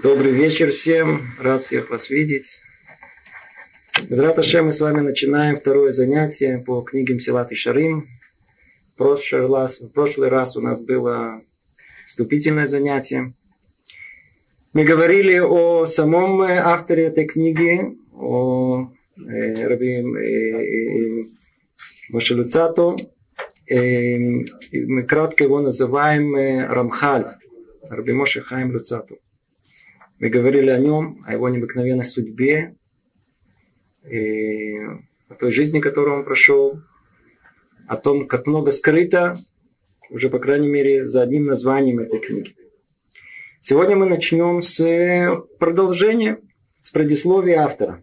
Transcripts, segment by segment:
Добрый вечер всем. Рад всех вас видеть. Раташе мы с вами начинаем второе занятие по книге Мсилат и Шарим. В прошлый, раз, в прошлый раз у нас было вступительное занятие. Мы говорили о самом авторе этой книги, о э, Раби э, э. Э, мы кратко его называем э, Рамхаль. Раби Моше Хаим Люцату. Мы говорили о нем, о его необыкновенной судьбе, и о той жизни, которую он прошел, о том, как много скрыто, уже, по крайней мере, за одним названием этой книги. Сегодня мы начнем с продолжения, с предисловия автора.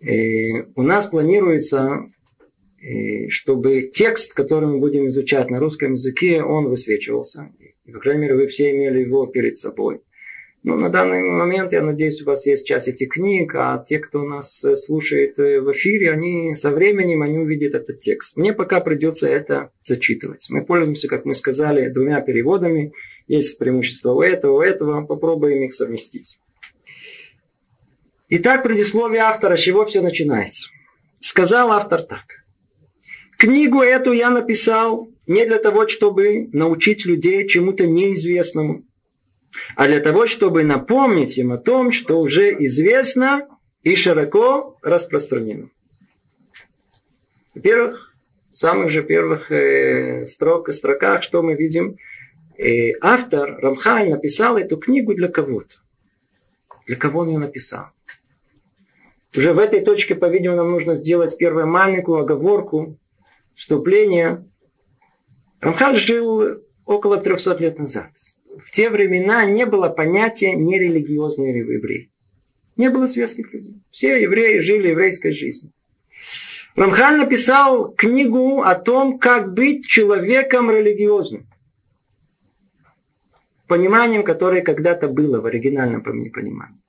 И у нас планируется, чтобы текст, который мы будем изучать на русском языке, он высвечивался. И, по крайней мере, вы все имели его перед собой. Ну, на данный момент, я надеюсь, у вас есть часть этих книг, а те, кто нас э, слушает э, в эфире, они со временем они увидят этот текст. Мне пока придется это зачитывать. Мы пользуемся, как мы сказали, двумя переводами. Есть преимущество у этого, у этого. Попробуем их совместить. Итак, предисловие автора, с чего все начинается. Сказал автор так. Книгу эту я написал не для того, чтобы научить людей чему-то неизвестному, а для того, чтобы напомнить им о том, что уже известно и широко распространено. Во-первых, в самых же первых э, строк, строках, что мы видим, э, автор Рамхаль написал эту книгу для кого-то. Для кого он ее написал? Уже в этой точке, по-видимому, нам нужно сделать первую маленькую оговорку, вступление. Рамхаль жил около 300 лет назад в те времена не было понятия нерелигиозный еврей. Не было светских людей. Все евреи жили еврейской жизнью. Рамхан написал книгу о том, как быть человеком религиозным. Пониманием, которое когда-то было в оригинальном понимании.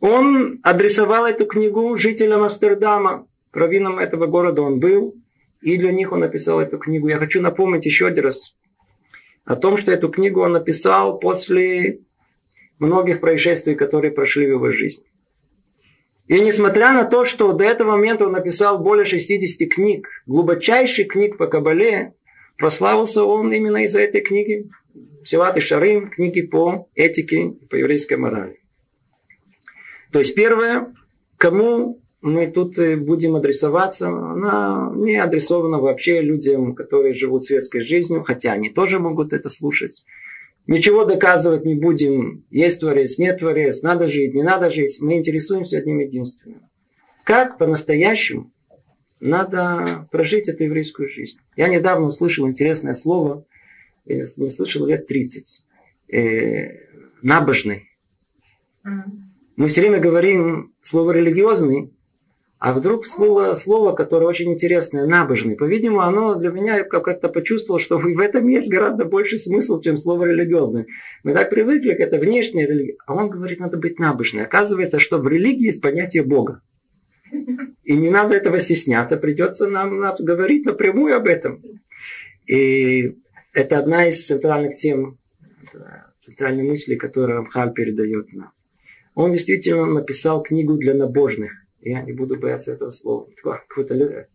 Он адресовал эту книгу жителям Амстердама. Раввином этого города он был. И для них он написал эту книгу. Я хочу напомнить еще один раз о том, что эту книгу он написал после многих происшествий, которые прошли в его жизни. И несмотря на то, что до этого момента он написал более 60 книг, глубочайших книг по Кабале, прославился он именно из-за этой книги. Севат и Шарим, книги по этике, по еврейской морали. То есть первое, кому мы тут будем адресоваться, она не адресована вообще людям, которые живут светской жизнью, хотя они тоже могут это слушать. Ничего доказывать не будем, есть творец, нет творец, надо жить, не надо жить. Мы интересуемся одним единственным. Как по-настоящему надо прожить эту еврейскую жизнь. Я недавно услышал интересное слово, не слышал лет 30, э, набожный. Мы все время говорим слово религиозный, а вдруг всплыло слово, которое очень интересное, набожный. По-видимому, оно для меня как-то почувствовало, что в этом есть гораздо больше смысл, чем слово религиозный. Мы так привыкли к это внешней религии. А он говорит, надо быть набожным. Оказывается, что в религии есть понятие Бога. И не надо этого стесняться, придется нам говорить напрямую об этом. И это одна из центральных тем, центральной мысли, которую Амхаль передает нам. Он действительно написал книгу для набожных. Я не буду бояться этого слова. Какую-то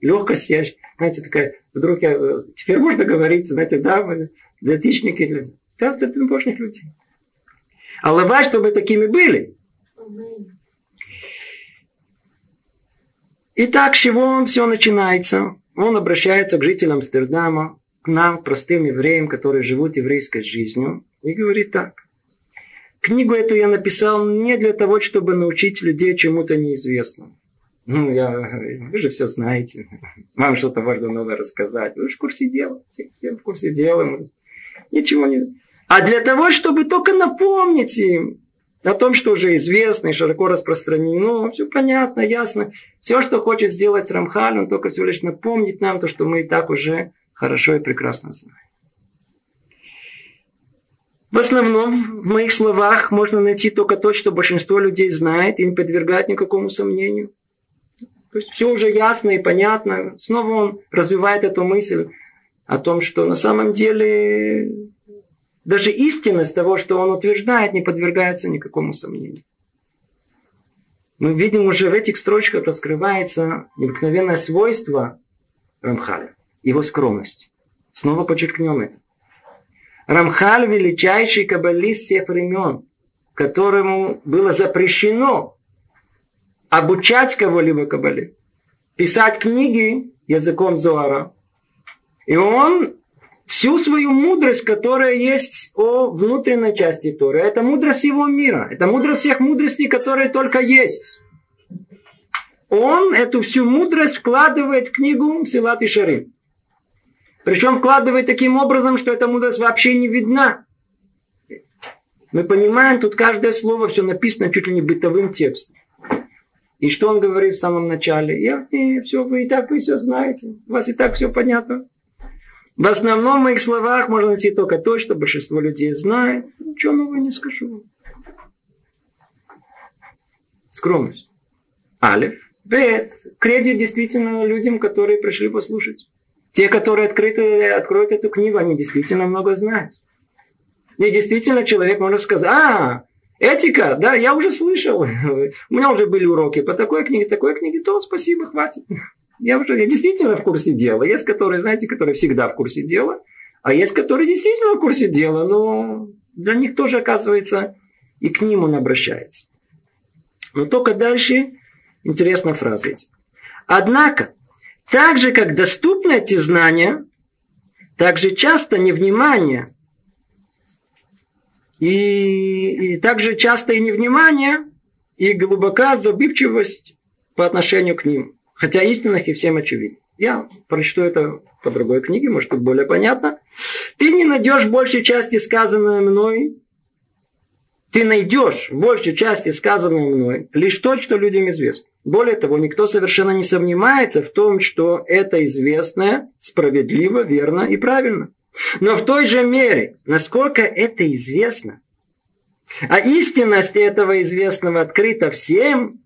легкость, я, знаете, такая, вдруг я, э, теперь можно говорить, знаете, да, мы для птичники, да, для божьих людей. А лавай, чтобы такими были. Итак, с чего все начинается? Он обращается к жителям Амстердама, к нам, простым евреям, которые живут еврейской жизнью, и говорит так. Книгу эту я написал не для того, чтобы научить людей чему-то неизвестному. Ну, я, вы же все знаете. Вам что-то важно новое рассказать. Вы же в курсе дела. Все, все в курсе дела. Ничего не... А для того, чтобы только напомнить им о том, что уже известно и широко распространено, ну, все понятно, ясно. Все, что хочет сделать Рамхаль, он только всего лишь напомнит нам то, что мы и так уже хорошо и прекрасно знаем. В основном в моих словах можно найти только то, что большинство людей знает и не подвергает никакому сомнению. То есть все уже ясно и понятно. Снова он развивает эту мысль о том, что на самом деле даже истинность того, что он утверждает, не подвергается никакому сомнению. Мы видим уже в этих строчках раскрывается необыкновенное свойство Рамхаля, его скромность. Снова подчеркнем это. Рамхаль – величайший каббалист всех времен, которому было запрещено обучать кого-либо каббале, писать книги языком Зоара. И он всю свою мудрость, которая есть о внутренней части Торы. Это мудрость всего мира. Это мудрость всех мудростей, которые только есть. Он эту всю мудрость вкладывает в книгу Силат и Шарим. Причем вкладывает таким образом, что эта мудрость вообще не видна. Мы понимаем, тут каждое слово все написано чуть ли не бытовым текстом. И что он говорит в самом начале? Я, и все, вы и так вы все знаете. У вас и так все понятно. В основном в моих словах можно найти только то, что большинство людей знает. Ничего нового не скажу. Скромность. Алиф. Бет. Кредит действительно людям, которые пришли послушать. Те, которые открыты, откроют эту книгу, они действительно много знают. И действительно человек может сказать, а, этика, да, я уже слышал. У меня уже были уроки по такой книге, такой книге, то спасибо, хватит. Я уже я действительно в курсе дела. Есть которые, знаете, которые всегда в курсе дела, а есть которые действительно в курсе дела, но для них тоже, оказывается, и к ним он обращается. Но только дальше интересная фраза эти. Однако, так же, как доступны эти знания, так же часто невнимание и, и также часто и невнимание, и глубока забывчивость по отношению к ним хотя истинных и всем очевидно. Я прочту это по другой книге, может быть, более понятно. Ты не найдешь большей части сказанной мной, ты найдешь большей части сказанной мной лишь то, что людям известно. Более того, никто совершенно не сомневается в том, что это известное справедливо, верно и правильно. Но в той же мере, насколько это известно, а истинность этого известного открыта всем,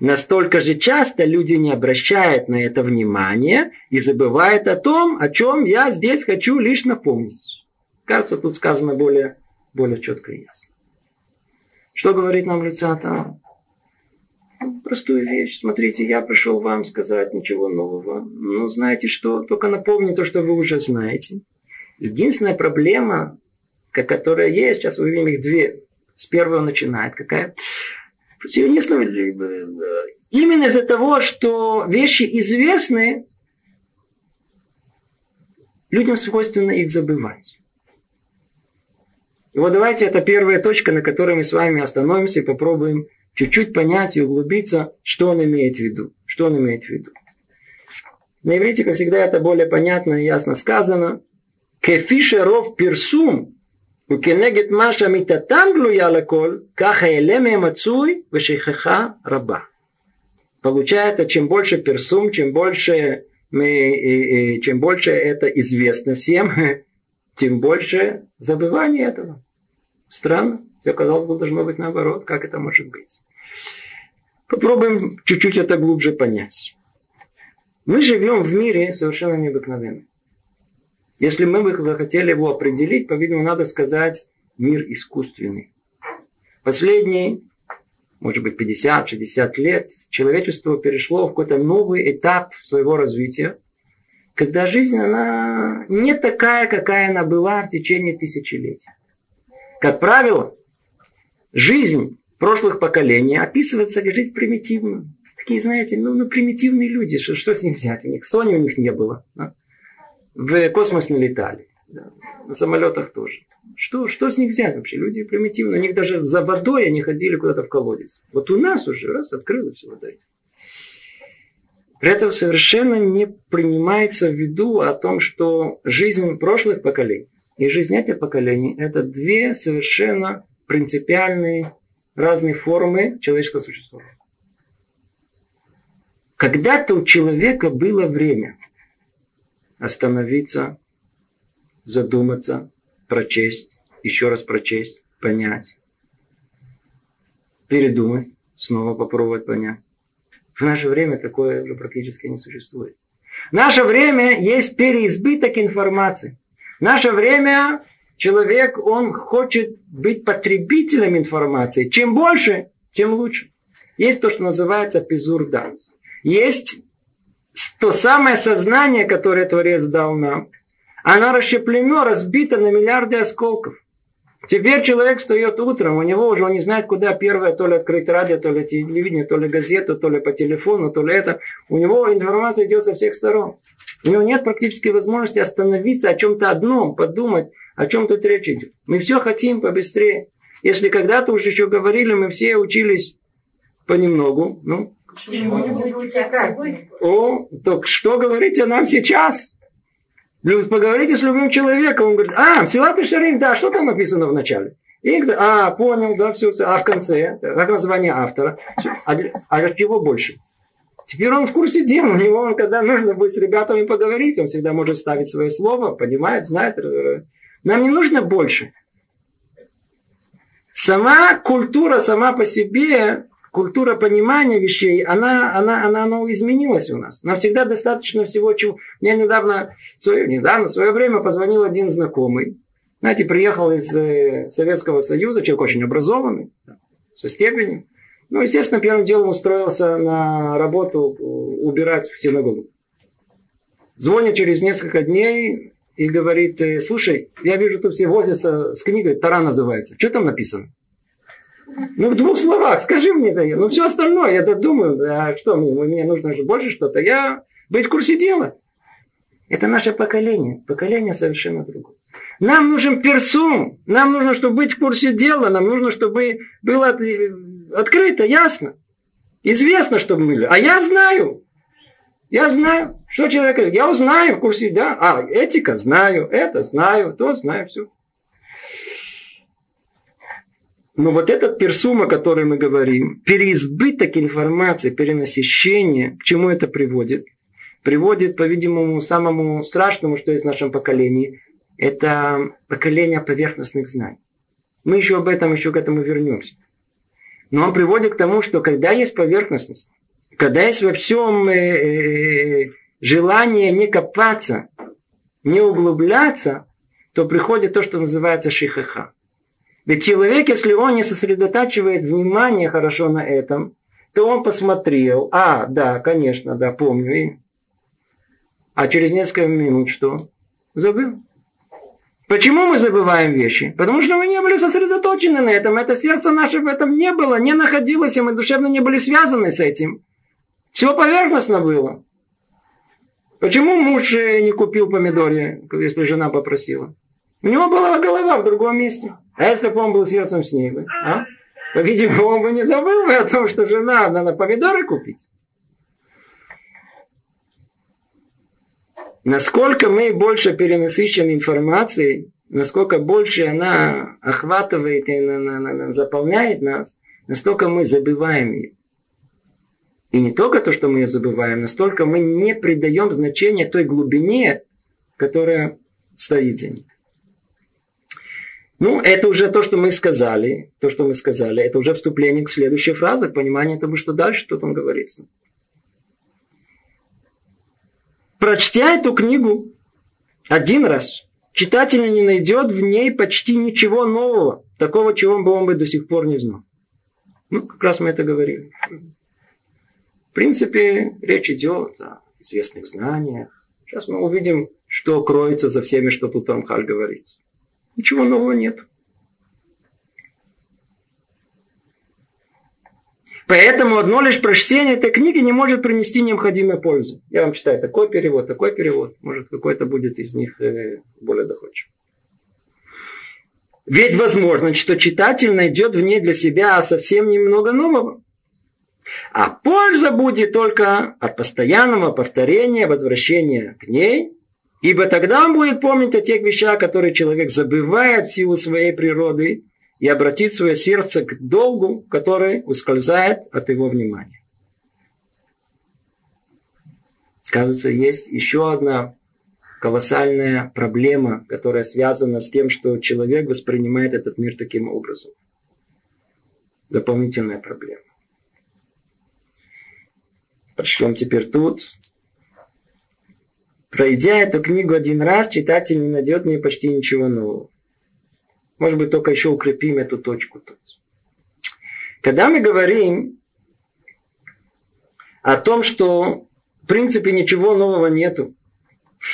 Настолько же часто люди не обращают на это внимания и забывают о том, о чем я здесь хочу лишь напомнить. Кажется, тут сказано более, более четко и ясно. Что говорит нам Люцата? Простую вещь. Смотрите, я пришел вам сказать ничего нового. Ну, знаете что? Только напомню то, что вы уже знаете. Единственная проблема, которая есть, сейчас увидим их две. С первого начинает. Какая? Именно из-за того, что вещи известны, людям свойственно их забывать. И вот давайте это первая точка, на которой мы с вами остановимся и попробуем чуть-чуть понять и углубиться, что он имеет в виду. Что он имеет в виду. На иврите, как всегда, это более понятно и ясно сказано. Кефишеров персум, у укенегет маша митатам глуя лаколь, каха элеме мацуй, вешихаха раба. Получается, чем больше персум, чем больше мы, и, и, чем больше это известно всем, тем больше забывания этого. Странно. Все казалось бы, должно быть наоборот. Как это может быть? Попробуем чуть-чуть это глубже понять. Мы живем в мире совершенно необыкновенном. Если мы бы захотели его определить, по-видимому, надо сказать мир искусственный. Последние, может быть, 50-60 лет человечество перешло в какой-то новый этап своего развития, когда жизнь, она не такая, какая она была в течение тысячелетий. Как правило, жизнь прошлых поколений описывается как жизнь примитивную. Такие, знаете, ну, ну примитивные люди, что, что с ним взять? У них Сони у них не было. Да? в космос не летали. Да. На самолетах тоже. Что, что с них взять вообще? Люди примитивно. У них даже за водой они ходили куда-то в колодец. Вот у нас уже раз открылась все вода. При этом совершенно не принимается в виду о том, что жизнь прошлых поколений и жизнь этих поколений – это две совершенно принципиальные разные формы человеческого существования. Когда-то у человека было время – остановиться, задуматься, прочесть, еще раз прочесть, понять, передумать, снова попробовать понять. В наше время такое уже практически не существует. В наше время есть переизбыток информации. В наше время человек, он хочет быть потребителем информации. Чем больше, тем лучше. Есть то, что называется пизурда. Есть то самое сознание, которое Творец дал нам. Оно расщеплено, разбито на миллиарды осколков. Теперь человек встает утром, у него уже он не знает, куда первое, то ли открыть радио, то ли телевидение, то ли газету, то ли по телефону, то ли это. У него информация идет со всех сторон. У него нет практически возможности остановиться о чем-то одном, подумать, о чем тут речь идет. Мы все хотим побыстрее. Если когда-то уже еще говорили, мы все учились понемногу, ну, о, так что говорите нам сейчас? Поговорите с любым человеком, он говорит, а, и Шарим, да, что там написано в начале? И а, понял, да, все, все. А в конце, как название автора, а, а чего больше? Теперь он в курсе дела. У него, когда нужно будет с ребятами поговорить, он всегда может ставить свое слово, понимает, знает. Нам не нужно больше. Сама культура сама по себе, культура понимания вещей, она, она, она, она изменилась у нас. Нам всегда достаточно всего, чего... Мне недавно, свое, недавно, в свое время позвонил один знакомый. Знаете, приехал из э, Советского Союза, человек очень образованный, со степенью. Ну, естественно, первым делом устроился на работу э, убирать в синагогу. Звонит через несколько дней и говорит, «Э, слушай, я вижу, тут все возятся с книгой, Тара называется. Что там написано? Ну, в двух словах, скажи мне это. Ну, все остальное, я думаю, а что мне, мне нужно же больше что-то. Я быть в курсе дела. Это наше поколение. Поколение совершенно другое. Нам нужен персум. Нам нужно, чтобы быть в курсе дела. Нам нужно, чтобы было Открыто, ясно. Известно, что мы... А я знаю. Я знаю. Что человек говорит? Я узнаю в курсе, да? А, этика знаю, это знаю, то знаю, все. Но вот этот персум, о котором мы говорим, переизбыток информации, перенасыщение, к чему это приводит? Приводит, по-видимому, самому страшному, что есть в нашем поколении. Это поколение поверхностных знаний. Мы еще об этом, еще к этому вернемся. Но он приводит к тому, что когда есть поверхностность, когда есть во всем э, э, желание не копаться, не углубляться, то приходит то, что называется шихаха. Ведь человек, если он не сосредотачивает внимание хорошо на этом, то он посмотрел, а, да, конечно, да, помню. А через несколько минут что? Забыл. Почему мы забываем вещи? Потому что мы не были сосредоточены на этом. Это сердце наше в этом не было, не находилось, и мы душевно не были связаны с этим. Все поверхностно было. Почему муж э, не купил помидоры, если жена попросила? У него была голова в другом месте. А если бы он был сердцем с ней? А? По-видимому, он бы не забыл бы о том, что жена надо помидоры купить. Насколько мы больше перенасыщены информацией, насколько больше она охватывает и заполняет нас, настолько мы забываем ее. И не только то, что мы ее забываем, настолько мы не придаем значения той глубине, которая стоит за ней. Ну, это уже то, что мы сказали. То, что мы сказали, это уже вступление к следующей фразе, понимание того, что дальше, что там говорится прочтя эту книгу один раз, читатель не найдет в ней почти ничего нового, такого, чего бы он бы до сих пор не знал. Ну, как раз мы это говорили. В принципе, речь идет о известных знаниях. Сейчас мы увидим, что кроется за всеми, что тут Рамхаль говорит. Ничего нового нет. Поэтому одно лишь прочтение этой книги не может принести необходимой пользы. Я вам читаю такой перевод, такой перевод. Может, какой-то будет из них э, более доходчив. Ведь возможно, что читатель найдет в ней для себя совсем немного нового. А польза будет только от постоянного повторения, возвращения к ней, ибо тогда он будет помнить о тех вещах, которые человек забывает в силу своей природы, и обратить свое сердце к долгу, который ускользает от его внимания. Кажется, есть еще одна колоссальная проблема, которая связана с тем, что человек воспринимает этот мир таким образом. Дополнительная проблема. Прочтем теперь тут. Пройдя эту книгу один раз, читатель не найдет в ней почти ничего нового. Может быть, только еще укрепим эту точку тут. Когда мы говорим о том, что в принципе ничего нового нету,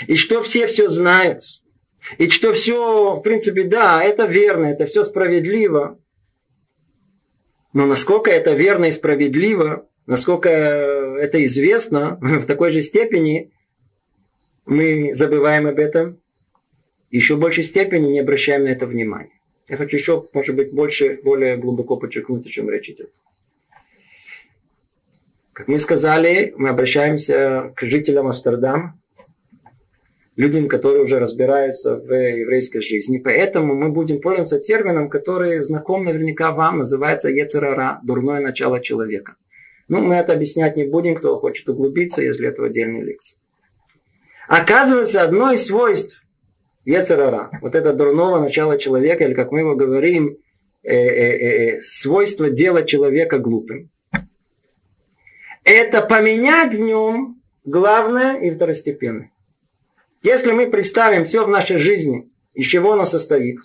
и что все все знают, и что все, в принципе, да, это верно, это все справедливо, но насколько это верно и справедливо, насколько это известно в такой же степени, мы забываем об этом, еще в большей степени не обращаем на это внимания. Я хочу еще, может быть, больше, более глубоко подчеркнуть, о чем речь идет. Как мы сказали, мы обращаемся к жителям Амстердама, людям, которые уже разбираются в еврейской жизни. Поэтому мы будем пользоваться термином, который знаком наверняка вам, называется Ецерара, дурное начало человека. Ну, мы это объяснять не будем, кто хочет углубиться, если это в лекции. Оказывается, одно из свойств Ецерара, вот это дурного начала человека, или как мы его говорим, э, э, э, свойство делать человека глупым, это поменять в нем главное и второстепенное. Если мы представим все в нашей жизни, из чего оно состоит,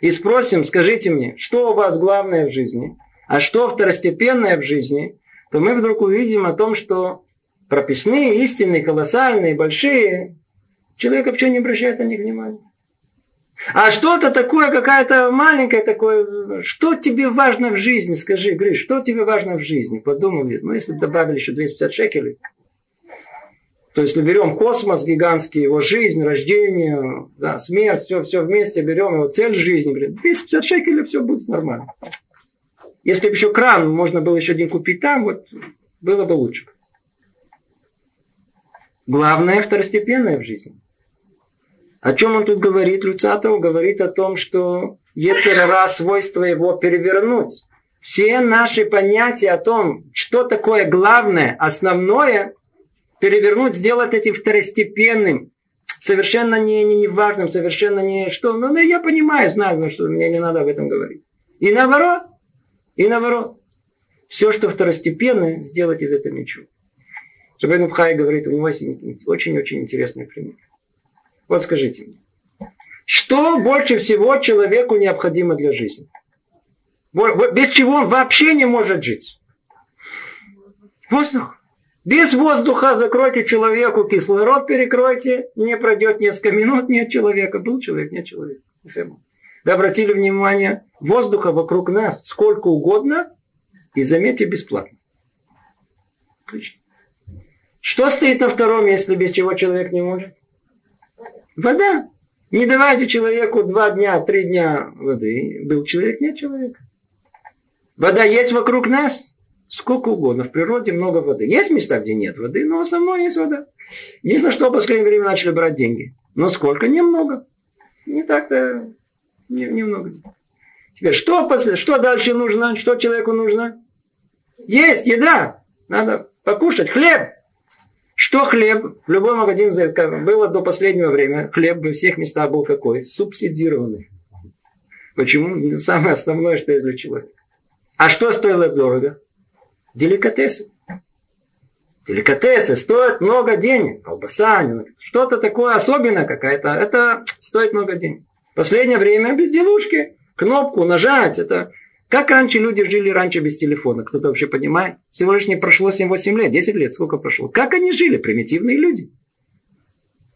и спросим, скажите мне, что у вас главное в жизни, а что второстепенное в жизни, то мы вдруг увидим о том, что прописные, истинные, колоссальные, большие, Человек вообще не обращает на них внимания. А что-то такое, какая-то маленькая такое, что тебе важно в жизни, скажи, Гриш, что тебе важно в жизни? Подумали, ну если добавили еще 250 шекелей, то если берем космос гигантский, его жизнь, рождение, да, смерть, все, все вместе берем, его цель жизни, говорит, 250 шекелей, все будет нормально. Если бы еще кран можно было еще один купить там, вот было бы лучше. Главное второстепенное в жизни – о чем он тут говорит? Люцатов говорит о том, что Ецерара свойство его перевернуть. Все наши понятия о том, что такое главное, основное, перевернуть, сделать этим второстепенным, совершенно не, не, не важным, совершенно не что. Ну, ну, я понимаю, знаю, что мне не надо об этом говорить. И наоборот, и наоборот. Все, что второстепенное, сделать из этого ничего. Шабен Бхай говорит, у него очень-очень интересный пример. Вот скажите мне. Что больше всего человеку необходимо для жизни? Без чего он вообще не может жить? Воздух. Без воздуха закройте человеку кислород, перекройте, не пройдет несколько минут, нет человека. Был человек, нет человека. Вы обратили внимание, воздуха вокруг нас сколько угодно, и заметьте, бесплатно. Отлично. Что стоит на втором месте, без чего человек не может? Вода. Не давайте человеку два дня, три дня воды. Был человек, нет человека. Вода есть вокруг нас. Сколько угодно. В природе много воды. Есть места, где нет воды, но в основном есть вода. Единственное, что в последнее время начали брать деньги. Но сколько? Немного. Не так-то не, немного. Теперь, что, после, что дальше нужно? Что человеку нужно? Есть еда. Надо покушать. Хлеб. Что хлеб? В любом магазине было до последнего времени. Хлеб во всех местах был какой? Субсидированный. Почему? Самое основное, что есть для человека. А что стоило дорого? Деликатесы. Деликатесы стоят много денег. Колбаса, что-то такое особенное какая-то. Это стоит много денег. Последнее время безделушки. Кнопку нажать. Это как раньше люди жили раньше без телефона? Кто-то вообще понимает? Всего лишь не прошло 7-8 лет, 10 лет. Сколько прошло? Как они жили? Примитивные люди.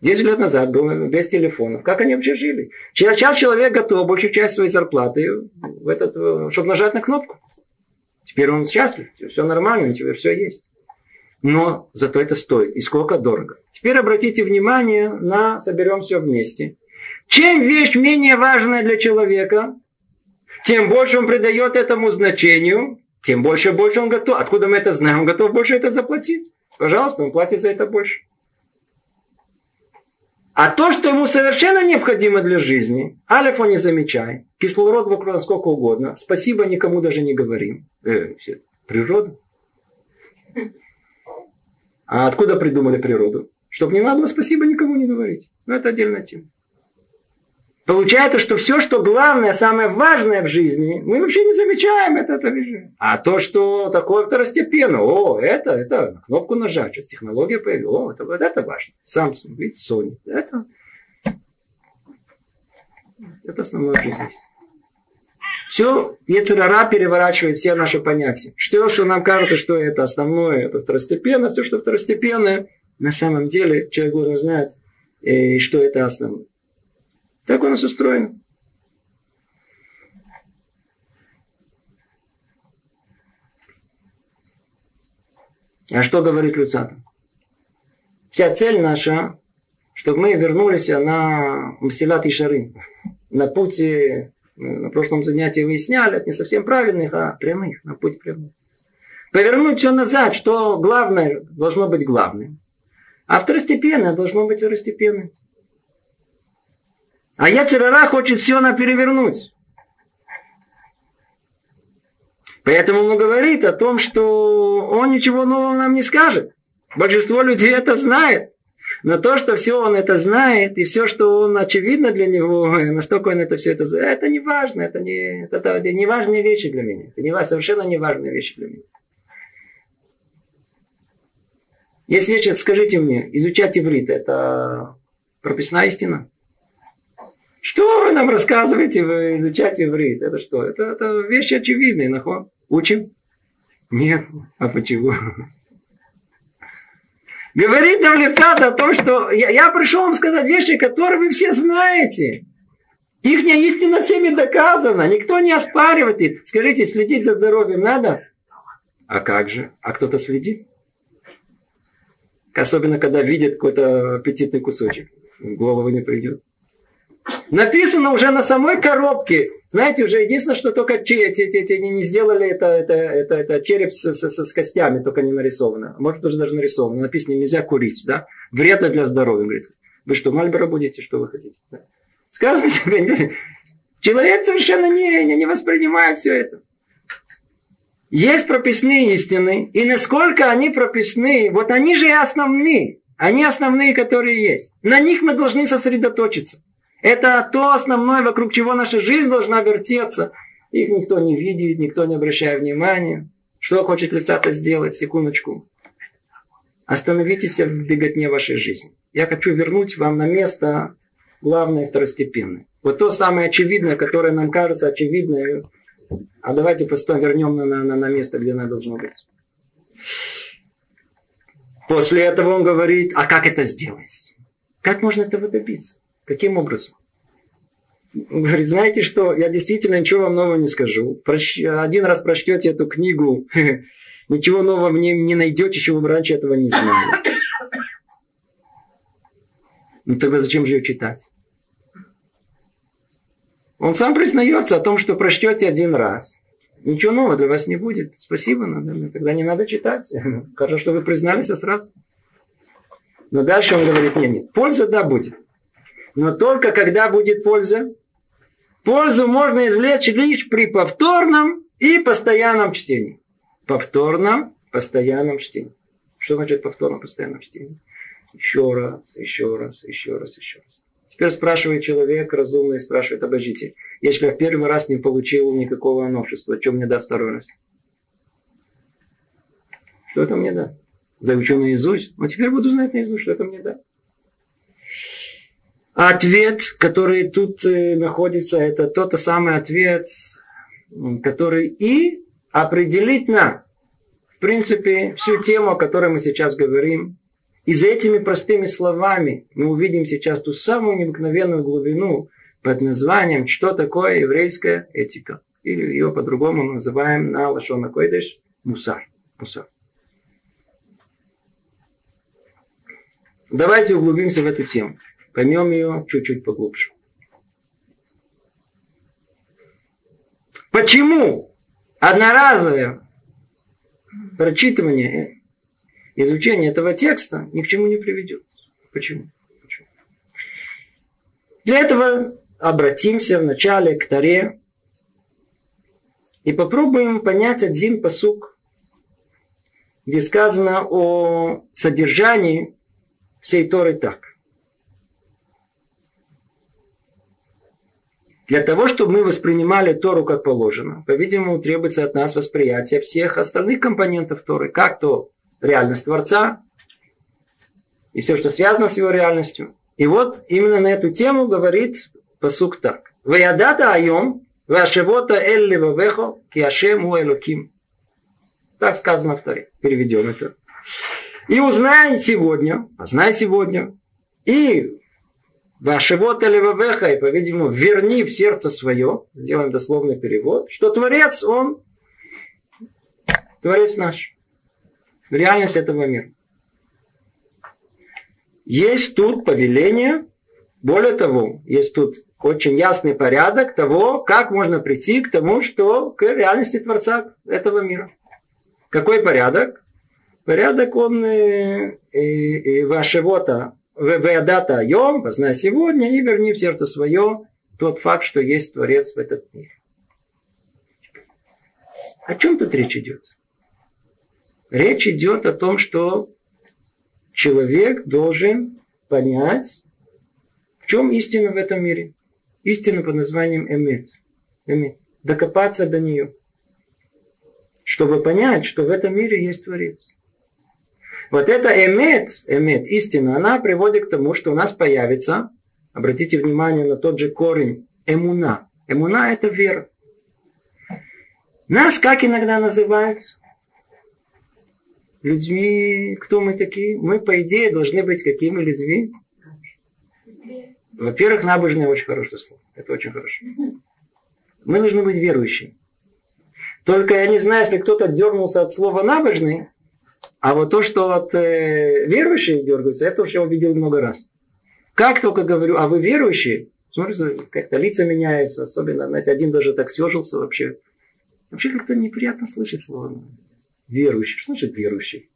10 лет назад было без телефонов. Как они вообще жили? Сейчас человек готов большую часть своей зарплаты в этот, э, чтобы нажать на кнопку. Теперь он счастлив, все нормально, теперь все есть. Но зато это стоит. И сколько дорого. Теперь обратите внимание на, соберем все вместе. Чем вещь менее важная для человека, тем больше он придает этому значению, тем больше больше он готов. Откуда мы это знаем? Он готов больше это заплатить. Пожалуйста, он платит за это больше. А то, что ему совершенно необходимо для жизни, алиф он не замечает. Кислород вокруг сколько угодно. Спасибо никому даже не говорим. Э, природа. А откуда придумали природу? Чтобы не надо спасибо никому не говорить. Но это отдельная тема. Получается, что все, что главное, самое важное в жизни, мы вообще не замечаем это, это А то, что такое второстепенно, о, это, это, кнопку нажать, сейчас технология появилась, о, это, вот это важно. Samsung, видите, Sony, это, это основное в жизни. Все, Ецерара переворачивает все наши понятия. Что, что нам кажется, что это основное, это второстепенно, все, что второстепенное, на самом деле человек должен знать, э, что это основное. Так у нас устроено. А что говорит Люцата? Вся цель наша, чтобы мы вернулись на Мсилат и Шары, на пути, на прошлом занятии выясняли, это не совсем правильных, а прямых, на путь прямых. Повернуть все назад, что главное должно быть главным. А второстепенное должно быть второстепенным. А я Яцерара хочет все на перевернуть. Поэтому он говорит о том, что он ничего нового нам не скажет. Большинство людей это знает. Но то, что все он это знает, и все, что он очевидно для него, настолько он это все это знает, это не важно, это не, это, это не важные вещи для меня. Это не, совершенно не важные вещи для меня. Если вечер, скажите мне, изучать иврит, это прописная истина? Что вы нам рассказываете, вы изучать иврит? Это что? Это, это вещи очевидные, наход. Учим? Нет. А почему? Говорит нам лица о том, что я, я пришел вам сказать вещи, которые вы все знаете. Их истина всеми доказана. Никто не оспаривает их. Скажите, следить за здоровьем надо? А как же? А кто-то следит? Особенно, когда видит какой-то аппетитный кусочек. В голову не придет. Написано уже на самой коробке. Знаете, уже единственное, что только эти, эти, эти не сделали, это, это, это, это череп с, с, с, костями, только не нарисовано. Может, тоже даже нарисовано. Написано, нельзя курить, да? Вредно для здоровья. Говорит, вы что, Мальборо будете, что вы хотите? Да? Сказано тебе, человек совершенно не, не, не воспринимает все это. Есть прописные истины, и насколько они прописные, вот они же и основные. Они основные, которые есть. На них мы должны сосредоточиться. Это то основное, вокруг чего наша жизнь должна вертеться. Их никто не видит, никто не обращает внимания. Что хочет лица-то сделать? Секундочку. Остановитесь в беготне вашей жизни. Я хочу вернуть вам на место главное второстепенное. Вот то самое очевидное, которое нам кажется очевидным. А давайте просто вернем на, на, на место, где оно должно быть. После этого он говорит, а как это сделать? Как можно этого добиться? Каким образом? Говорит, знаете что, я действительно ничего вам нового не скажу. Один раз прочтете эту книгу, ничего нового мне не найдете, чего вы раньше этого не знали. Ну тогда зачем же ее читать? Он сам признается о том, что прочтете один раз. Ничего нового для вас не будет. Спасибо, надо, тогда не надо читать. Хорошо, что вы признались сразу. Но дальше он говорит, нет, нет, польза да будет но только когда будет польза. Пользу можно извлечь лишь при повторном и постоянном чтении. Повторном, постоянном чтении. Что значит повторном, постоянном чтении? Еще раз, еще раз, еще раз, еще раз. Теперь спрашивает человек разумный, спрашивает, обождите, если я в первый раз не получил никакого новшества, что мне даст второй раз? Что это мне даст? Заучу наизусть? Ну, теперь буду знать наизусть, что это мне даст. Ответ, который тут э, находится, это тот самый ответ, который и определит нам, в принципе, всю тему, о которой мы сейчас говорим. И за этими простыми словами мы увидим сейчас ту самую необыкновенную глубину под названием «Что такое еврейская этика?» Или ее по-другому называем на Лашона Койдеш мусар. мусар. Давайте углубимся в эту тему. Поймем ее чуть-чуть поглубже. Почему одноразовое прочитывание, изучение этого текста ни к чему не приведет? Почему? Почему? Для этого обратимся вначале к Таре и попробуем понять один посук, где сказано о содержании всей Торы так. Для того, чтобы мы воспринимали Тору как положено, по-видимому, требуется от нас восприятие всех остальных компонентов Торы, как то реальность Творца и все, что связано с его реальностью. И вот именно на эту тему говорит посук так. Ваядата айом Вашевота элли вавехо киашем у элоким. Так сказано в Таре. Переведем это. И узнай сегодня, познай сегодня, и Вашевота левавеха, и, по-видимому, верни в сердце свое, сделаем дословный перевод, что Творец, Он Творец наш. Реальность этого мира. Есть тут повеление, более того, есть тут очень ясный порядок того, как можно прийти к тому, что к реальности Творца этого мира. Какой порядок? Порядок он э, э, э, вашего-то, веадата йом, познай сегодня, и верни в сердце свое тот факт, что есть Творец в этот мир. О чем тут речь идет? Речь идет о том, что человек должен понять, в чем истина в этом мире. Истина под названием эмет. эмет. Докопаться до нее. Чтобы понять, что в этом мире есть Творец. Вот это эмет, эмет, истина, она приводит к тому, что у нас появится, обратите внимание на тот же корень, эмуна. Эмуна – это вера. Нас как иногда называют? людьми, кто мы такие? Мы, по идее, должны быть какими людьми? Во-первых, набожные очень хорошее слово. Это очень хорошо. Мы должны быть верующими. Только я не знаю, если кто-то дернулся от слова набожный, а вот то, что от э, верующие дергаются, это уж я увидел много раз. Как только говорю, а вы верующие, смотрите, как-то лица меняются, особенно, знаете, один даже так съежился вообще. Вообще как-то неприятно слышать слово верующий. Что значит верующий?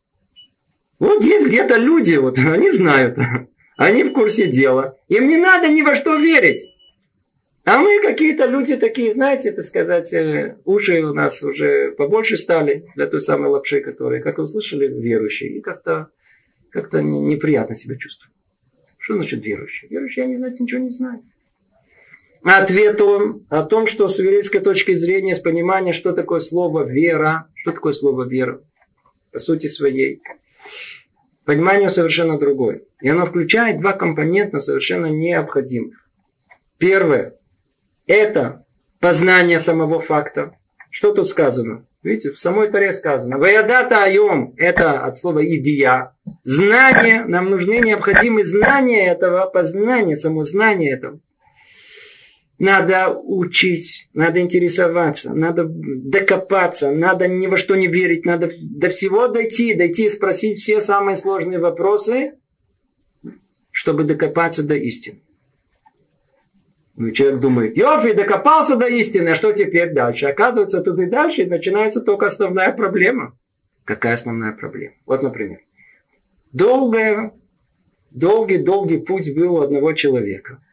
Вот есть где-то люди, вот они знают, они в курсе дела. Им не надо ни во что верить. А мы какие-то люди такие, знаете, так сказать, э, уши у нас уже побольше стали для той самой лапши, которые, как услышали, верующие. И как-то как неприятно себя чувствуют. Что значит? Верующий, я не знаю, ничего не знаю. Ответ он о том, что с еврейской точки зрения, с понимания, что такое слово вера, что такое слово вера, по сути своей, понимание совершенно другое. И оно включает два компонента совершенно необходимых. Первое – это познание самого факта. Что тут сказано? Видите, в самой Таре сказано. Ваядата айом – это от слова идия. Знание, нам нужны необходимые знания этого, познание, само знание этого. Надо учить, надо интересоваться, надо докопаться, надо ни во что не верить, надо до всего дойти, дойти и спросить все самые сложные вопросы, чтобы докопаться до истины. Ну, человек думает, Йофи, докопался до истины, а что теперь дальше? Оказывается, тут и дальше начинается только основная проблема. Какая основная проблема? Вот, например, долгое, долгий-долгий путь был у одного человека –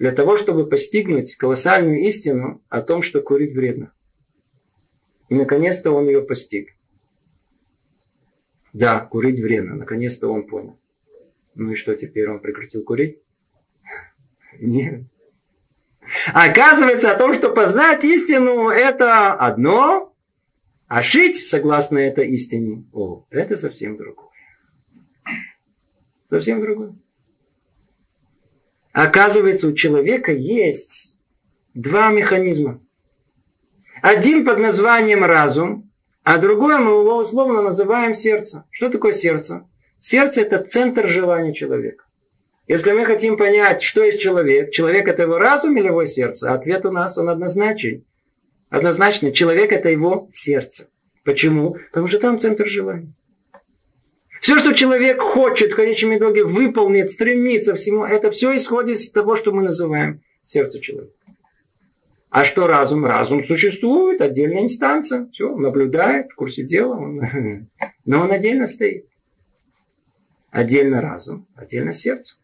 для того, чтобы постигнуть колоссальную истину о том, что курить вредно. И наконец-то он ее постиг. Да, курить вредно. Наконец-то он понял. Ну и что теперь? Он прекратил курить? Нет. Оказывается, о том, что познать истину, это одно, а жить согласно этой истине, о, это совсем другое. Совсем другое. Оказывается, у человека есть два механизма. Один под названием разум, а другой мы его условно называем сердце. Что такое сердце? Сердце – это центр желания человека. Если мы хотим понять, что есть человек, человек – это его разум или его сердце, ответ у нас, он однозначный. Однозначно, человек – это его сердце. Почему? Потому что там центр желания. Все, что человек хочет в конечном итоге выполнить, стремится всему, это все исходит из того, что мы называем сердце человека. А что разум? Разум существует, отдельная инстанция, все, наблюдает в курсе дела, он, но он отдельно стоит. Отдельно разум, отдельно сердце.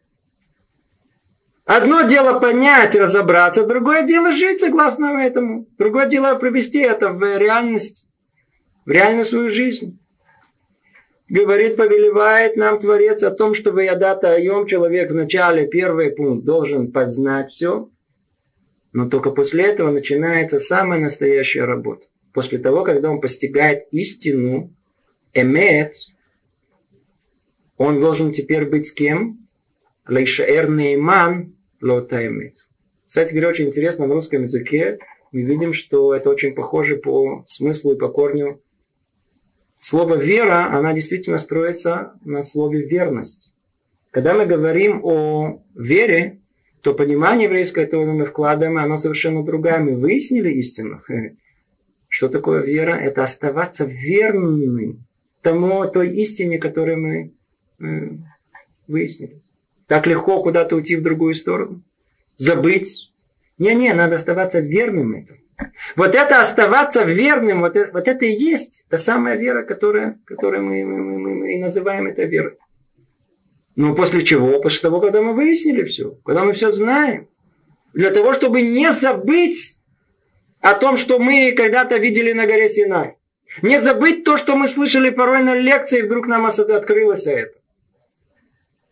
Одно дело понять, разобраться, другое дело жить согласно этому. Другое дело привести это в реальность, в реальную свою жизнь говорит, повелевает нам Творец о том, что в Ядата Айом человек в начале, первый пункт, должен познать все, но только после этого начинается самая настоящая работа. После того, когда он постигает истину, эмет, он должен теперь быть кем? Лейшаэр нейман лота эмет. Кстати говоря, очень интересно на русском языке мы видим, что это очень похоже по смыслу и по корню. Слово «вера», она действительно строится на слове «верность». Когда мы говорим о вере, то понимание еврейское, которое мы вкладываем, оно совершенно другое. Мы выяснили истину. Что такое вера? Это оставаться верным тому, той истине, которую мы э, выяснили. Так легко куда-то уйти в другую сторону. Забыть. Не-не, надо оставаться верным этому. Вот это оставаться верным, вот это, вот это и есть та самая вера, которая, которую мы, мы, мы, мы и называем это верой. Но после чего? После того, когда мы выяснили все, когда мы все знаем. Для того, чтобы не забыть о том, что мы когда-то видели на горе Синай. Не забыть то, что мы слышали порой на лекции, и вдруг нам открылось это.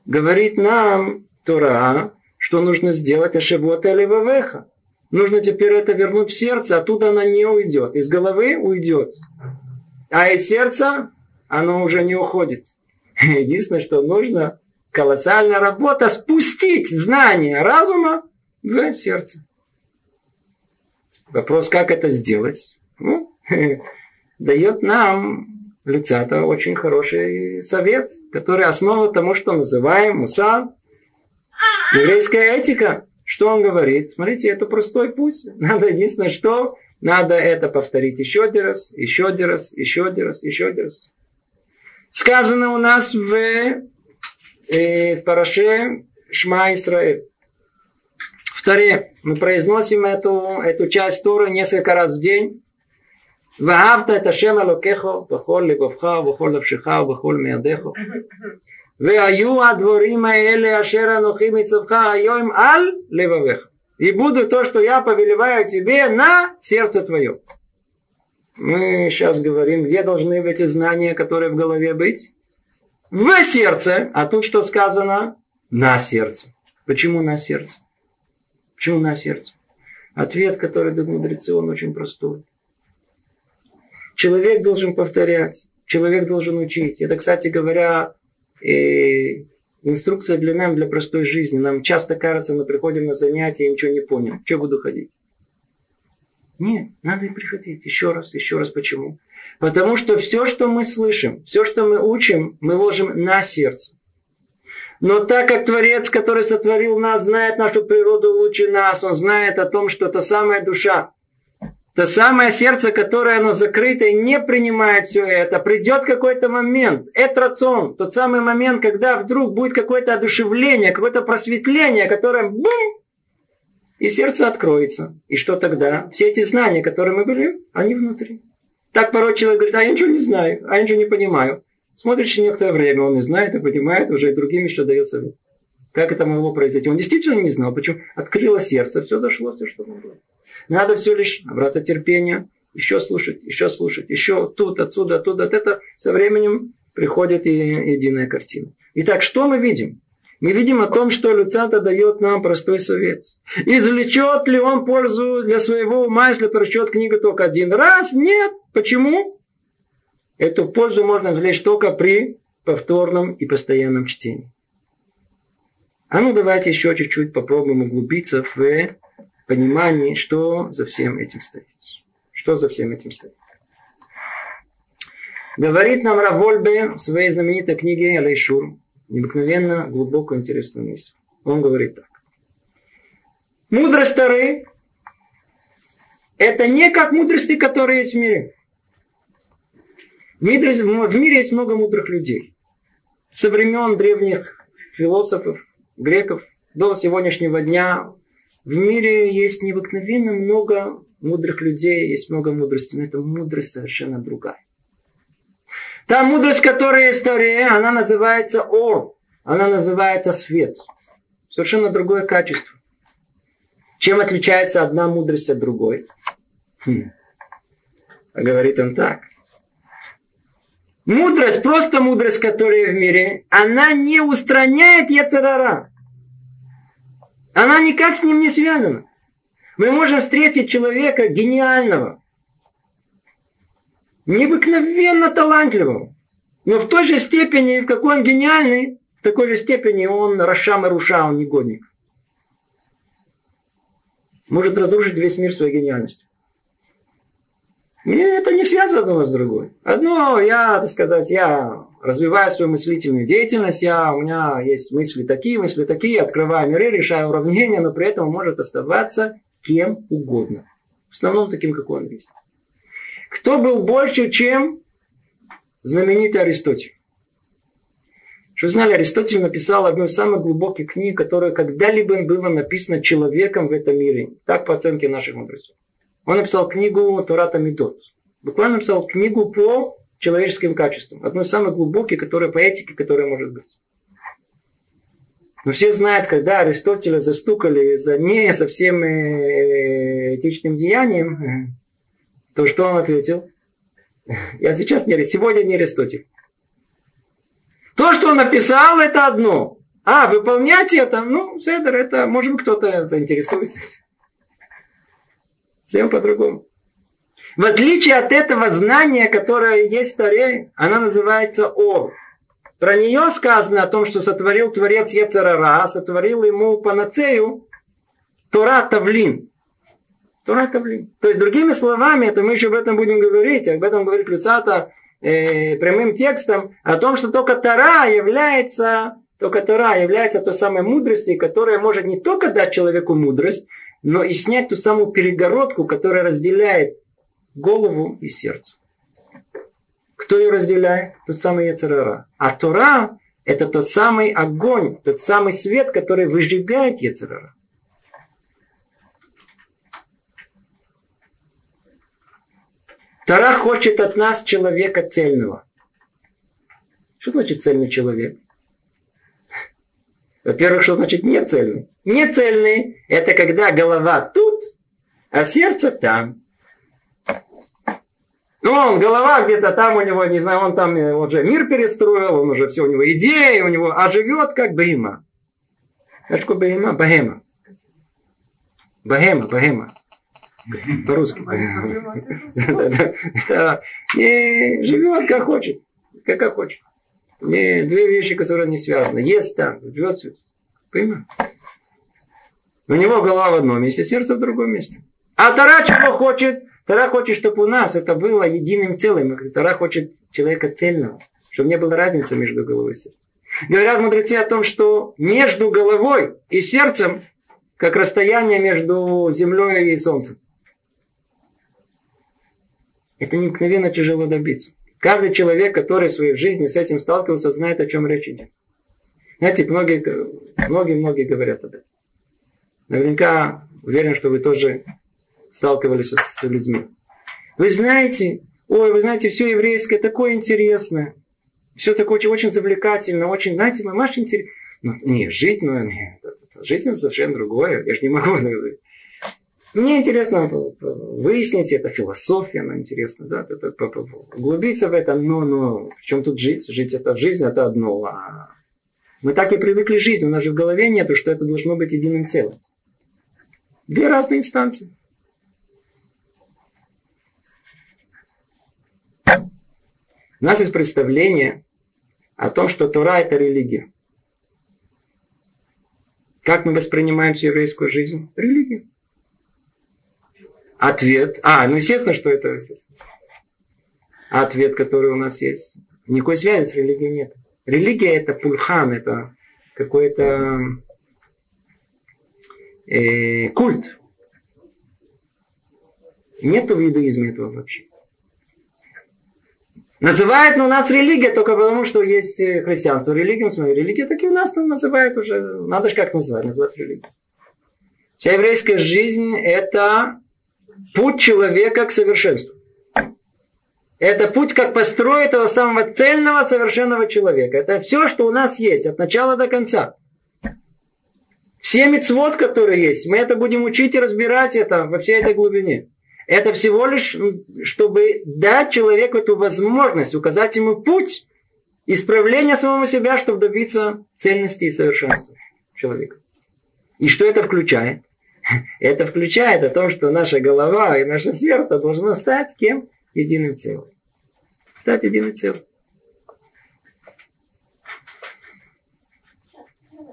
Говорит нам Тора, что нужно сделать Ашебота или Вавеха. Нужно теперь это вернуть в сердце, оттуда она не уйдет. Из головы уйдет. А из сердца оно уже не уходит. Единственное, что нужно, колоссальная работа спустить знание разума в сердце. Вопрос, как это сделать? Ну, дает нам Люцата очень хороший совет, который основа тому, что называем мусар, еврейская этика. Что он говорит? Смотрите, это простой путь. Надо единственное, что надо это повторить еще один раз, еще один раз, еще один раз, еще один раз. Сказано у нас в, э, в Параше Шма Исраэль. Второе. Мы произносим эту, эту часть Торы несколько раз в день. ואהבת את השם אלוקיך בכל לבבך ובכל נפשך ובכל מידיך. והיו הדבורים האלה אשר אנוכי מצווך היום על לבביך. И буду то, что я повелеваю тебе на сердце твое. Мы сейчас говорим, где должны быть эти знания, которые в голове быть? В сердце. А тут что сказано? На сердце. Почему на сердце? Почему на сердце? Ответ, который дают мудрецы, он очень простой. Человек должен повторять, человек должен учить. Это, кстати говоря, э, инструкция для нам, для простой жизни. Нам часто кажется, мы приходим на занятия и ничего не понял. Что буду ходить? Нет, надо и приходить. Еще раз, еще раз. Почему? Потому что все, что мы слышим, все, что мы учим, мы ложим на сердце. Но так как Творец, который сотворил нас, знает нашу природу лучше нас, он знает о том, что та самая душа, то самое сердце, которое оно закрыто и не принимает все это, придет какой-то момент, этрацон, тот самый момент, когда вдруг будет какое-то одушевление, какое-то просветление, которое бум, и сердце откроется. И что тогда? Все эти знания, которые мы были, они внутри. Так порой человек говорит, а я ничего не знаю, а я ничего не понимаю. Смотришь некоторое время, он и знает, и понимает, уже и другим еще дает совет. Как это могло произойти? Он действительно не знал, почему. Открыло сердце, все зашло, все, что могло. Надо все лишь набраться терпения, еще слушать, еще слушать, еще тут, отсюда, оттуда. От это со временем приходит и единая картина. Итак, что мы видим? Мы видим о том, что Люцата дает нам простой совет. Извлечет ли он пользу для своего ума, если прочет книгу только один раз? Нет. Почему? Эту пользу можно извлечь только при повторном и постоянном чтении. А ну давайте еще чуть-чуть попробуем углубиться в понимании, что за всем этим стоит. Что за всем этим стоит. Говорит нам Равольбе в своей знаменитой книге Алейшур необыкновенно глубокую интересную мысль. Он говорит так. Мудрость старые – это не как мудрости, которые есть в мире. Мире, в мире есть много мудрых людей. Со времен древних философов, греков до сегодняшнего дня в мире есть необыкновенно много мудрых людей, есть много мудрости, но эта мудрость совершенно другая. Та мудрость, которая Торе, она называется Ор, она называется свет. Совершенно другое качество. Чем отличается одна мудрость от другой? Хм. А говорит он так. Мудрость, просто мудрость, которая в мире, она не устраняет Яцерара. Она никак с ним не связана. Мы можем встретить человека гениального, необыкновенно талантливого, но в той же степени, в какой он гениальный, в такой же степени он Рашам и он негодник. Может разрушить весь мир своей гениальностью. Мне это не связано одно с другой. Одно, я, так сказать, я развиваю свою мыслительную деятельность, я, у меня есть мысли такие, мысли такие, открываю миры, решаю уравнения, но при этом может оставаться кем угодно. В основном таким, как он есть. Кто был больше, чем знаменитый Аристотель? Что знали, Аристотель написал одну из самых глубоких книг, которая когда-либо было написана человеком в этом мире. Так по оценке наших мудрецов. Он написал книгу Турата Медот. Буквально написал книгу по человеческим качествам. Одну из самых глубоких, которая по этике, которая может быть. Но все знают, когда Аристотеля застукали за не совсем э, этичным деянием, то что он ответил? Я сейчас не, сегодня не Аристотель. То, что он написал, это одно. А, выполнять это, ну, Седер, это, может быть, кто-то заинтересуется. Всем по-другому. В отличие от этого знания, которое есть в Таре, она называется Ор. Про нее сказано о том, что сотворил Творец Ецарара, сотворил ему панацею Тора Тавлин. Тора Тавлин. То есть, другими словами, это мы еще об этом будем говорить, об этом говорит Люсата э, прямым текстом, о том, что только Тора является, только Тора является той самой мудростью, которая может не только дать человеку мудрость, но и снять ту самую перегородку, которая разделяет голову и сердце. Кто ее разделяет? Тот самый Яцерара. А Тора – это тот самый огонь, тот самый свет, который выжигает Яцерара. Тора хочет от нас человека цельного. Что значит цельный человек? Во-первых, что значит нецельный? Нецельный – это когда голова тут, а сердце там. Ну, он, голова где-то там у него, не знаю, он там он уже мир перестроил, он уже все, у него идеи, у него, а живет как бейма. Что бейма? Богема. Богема, богема. По-русски. И живет как хочет. Как хочет. Не, две вещи, которые не связаны. Есть там, живет все. Понимаешь? У него голова в одном месте, сердце в другом месте. А Тара чего хочет? Тара хочет, чтобы у нас это было единым целым. Тара хочет человека цельного, чтобы не было разницы между головой и сердцем. Говорят мудрецы о том, что между головой и сердцем, как расстояние между землей и солнцем. Это необыкновенно тяжело добиться. Каждый человек, который в своей жизни с этим сталкивался, знает, о чем речь идет. Знаете, многие, многие, многие говорят об этом. Наверняка уверен, что вы тоже сталкивались с, людьми. Вы знаете, ой, вы знаете, все еврейское такое интересное. Все такое очень, очень завлекательно, очень, знаете, мамаш интересно. Ну, не, жить, ну, жизнь совершенно другое. Я же не могу мне интересно выяснить, это философия, она интересна, да, это, углубиться в это, но, но, в чем тут жить? Жить это, жизнь это одно, а мы так и привыкли к жизни, у нас же в голове нету, что это должно быть единым целым. Две разные инстанции. У нас есть представление о том, что Тора это религия. Как мы воспринимаем всю еврейскую жизнь? Религия. Ответ. А, ну естественно, что это ответ, который у нас есть. Никакой связи с религией нет. Религия это пульхан, это какой-то э, культ. Нету в иудаизме этого вообще. Называют ну, у нас религия только потому, что есть э, христианство. Религия, смотри, религия таки у нас ну, называют уже. Надо же как называть, называть религию. Вся еврейская жизнь это путь человека к совершенству. Это путь, как построить этого самого цельного, совершенного человека. Это все, что у нас есть, от начала до конца. Все мецвод, которые есть, мы это будем учить и разбирать это во всей этой глубине. Это всего лишь, чтобы дать человеку эту возможность, указать ему путь исправления самого себя, чтобы добиться цельности и совершенства человека. И что это включает? Это включает о том, что наша голова и наше сердце должно стать кем? Единым целым. Стать единым целым.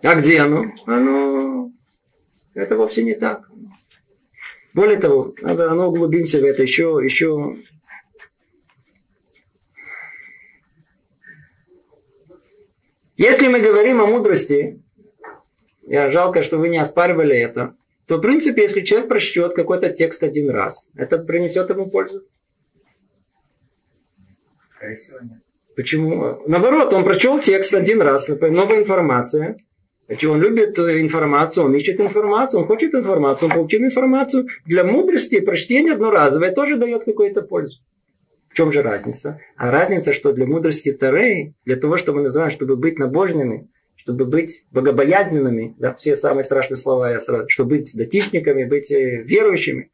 А где оно? Оно... Это вовсе не так. Более того, надо, оно углубимся в это еще, еще Если мы говорим о мудрости, я жалко, что вы не оспаривали это, то, в принципе, если человек прочтет какой-то текст один раз, это принесет ему пользу? Почему? Наоборот, он прочел текст один раз, новая информация – Значит, он любит информацию, он ищет информацию, он хочет информацию, он получил информацию. Для мудрости прочтение одноразовое тоже дает какую-то пользу. В чем же разница? А разница, что для мудрости Тарей, для того, чтобы мы называем, чтобы быть набожными, чтобы быть богобоязненными, да, все самые страшные слова я сразу, чтобы быть датишниками, быть э, верующими.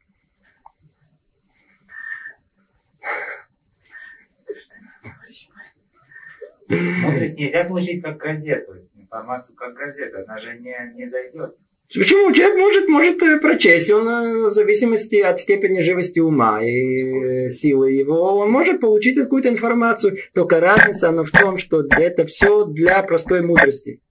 Мудрость нельзя получить как газету, информацию как газету, она же не, не зайдет. Почему? Человек может, может э, прочесть, он э, в зависимости от степени живости ума и силы его, он может получить какую-то информацию. Только разница она в том, что это все для простой мудрости.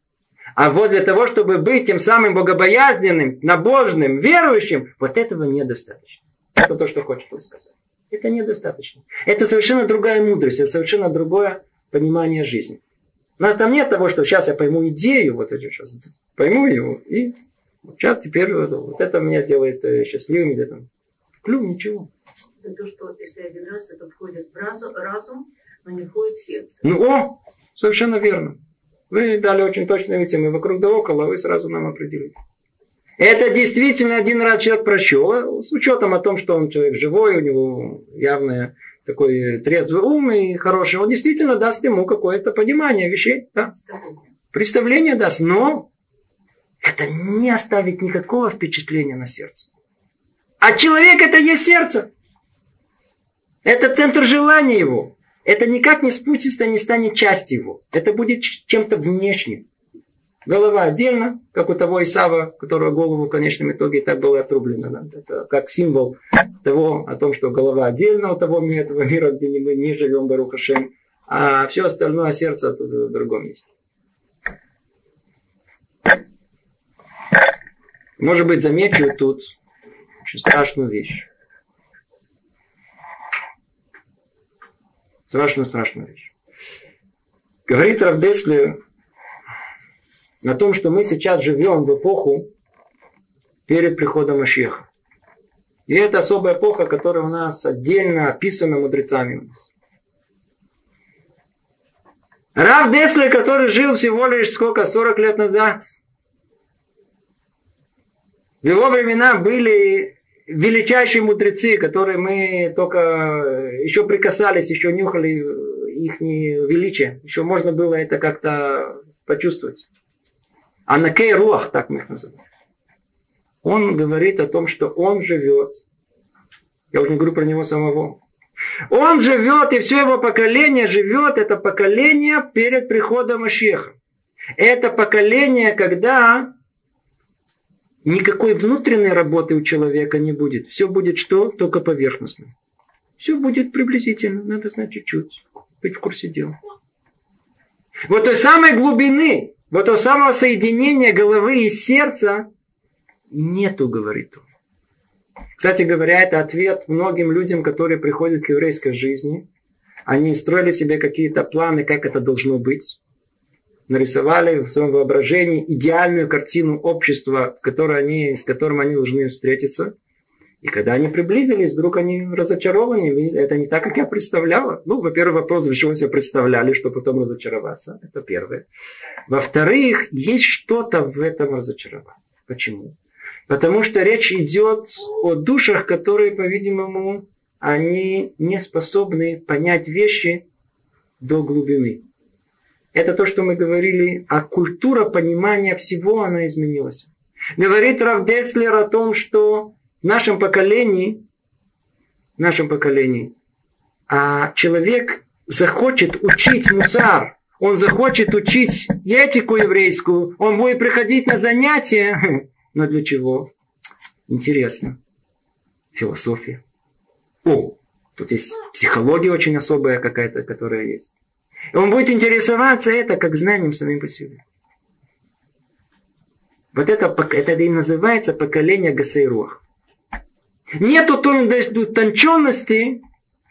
А вот для того, чтобы быть тем самым богобоязненным, набожным, верующим, вот этого недостаточно. Это то, что хочет он сказать. Это недостаточно. Это совершенно другая мудрость, это совершенно другое понимание жизни. У нас там нет того, что сейчас я пойму идею, вот это сейчас пойму ее, и сейчас теперь вот это меня сделает э, счастливым где-то. Клю, ничего. Это то, что если один раз это входит в разум, разум но не входит в сердце. Ну, о, совершенно верно. Вы дали очень точные темы вокруг да около, вы сразу нам определили. Это действительно один раз человек прочел, с учетом о том, что он человек живой, у него явное такой трезвый ум и хороший, он действительно даст ему какое-то понимание вещей. Да? Представление даст, но это не оставит никакого впечатления на сердце. А человек это есть сердце. Это центр желания его это никак не спустится, не станет частью его. Это будет чем-то внешним. Голова отдельно, как у того Исава, которого голову в конечном итоге и так было отрублено. Это как символ того, о том, что голова отдельно у того этого мира, где мы не живем, Барухашем, а все остальное сердце в другом месте. Может быть, замечу тут очень страшную вещь. Страшную-страшную вещь. Говорит Равдеслер о том, что мы сейчас живем в эпоху перед приходом Машеха. И это особая эпоха, которая у нас отдельно описана мудрецами. Рав Деслер, который жил всего лишь сколько, 40 лет назад. В его времена были величайшие мудрецы, которые мы только еще прикасались, еще нюхали их величие. Еще можно было это как-то почувствовать. Анакей Руах, так мы их называем. Он говорит о том, что он живет. Я уже не говорю про него самого. Он живет, и все его поколение живет, это поколение перед приходом Машеха. Это поколение, когда никакой внутренней работы у человека не будет. Все будет что? Только поверхностно. Все будет приблизительно. Надо знать чуть-чуть. Быть в курсе дела. Вот той самой глубины, вот того самого соединения головы и сердца нету, говорит он. Кстати говоря, это ответ многим людям, которые приходят к еврейской жизни. Они строили себе какие-то планы, как это должно быть нарисовали в своем воображении идеальную картину общества, в которой они, с которым они должны встретиться. И когда они приблизились, вдруг они разочарованы. Это не так, как я представляла. Ну, во-первых, вопрос, для чего себе представляли, чтобы потом разочароваться. Это первое. Во-вторых, есть что-то в этом разочаровании. Почему? Потому что речь идет о душах, которые, по-видимому, они не способны понять вещи до глубины. Это то, что мы говорили, а культура понимания всего, она изменилась. Говорит Рав Деслер о том, что нашем поколении, в нашем поколении, а человек захочет учить мусар, он захочет учить этику еврейскую, он будет приходить на занятия. Но для чего? Интересно. Философия. О, тут есть психология очень особая какая-то, которая есть. И он будет интересоваться это как знанием самим по себе. Вот это, это и называется поколение Гасейруах. Нету той тонченности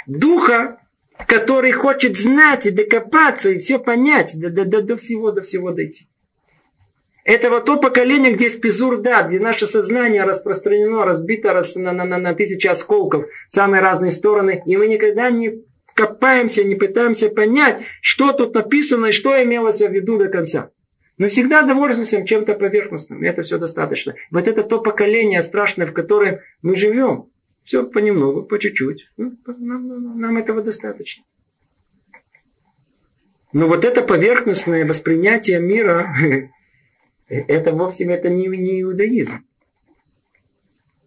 духа, который хочет знать и докопаться, и все понять, до, до, до, до всего, до всего дойти. Это вот то поколение, где спизур да, где наше сознание распространено, разбито на, на, на, на тысячи осколков в самые разные стороны, и мы никогда не копаемся, не пытаемся понять, что тут написано и что имелось в виду до конца. Мы всегда довольствуемся чем-то поверхностным, и это все достаточно. Вот это то поколение страшное, в котором мы живем. Все понемногу, по чуть-чуть. Ну, нам, нам этого достаточно. Но вот это поверхностное воспринятие мира, это вовсе это не, не иудаизм.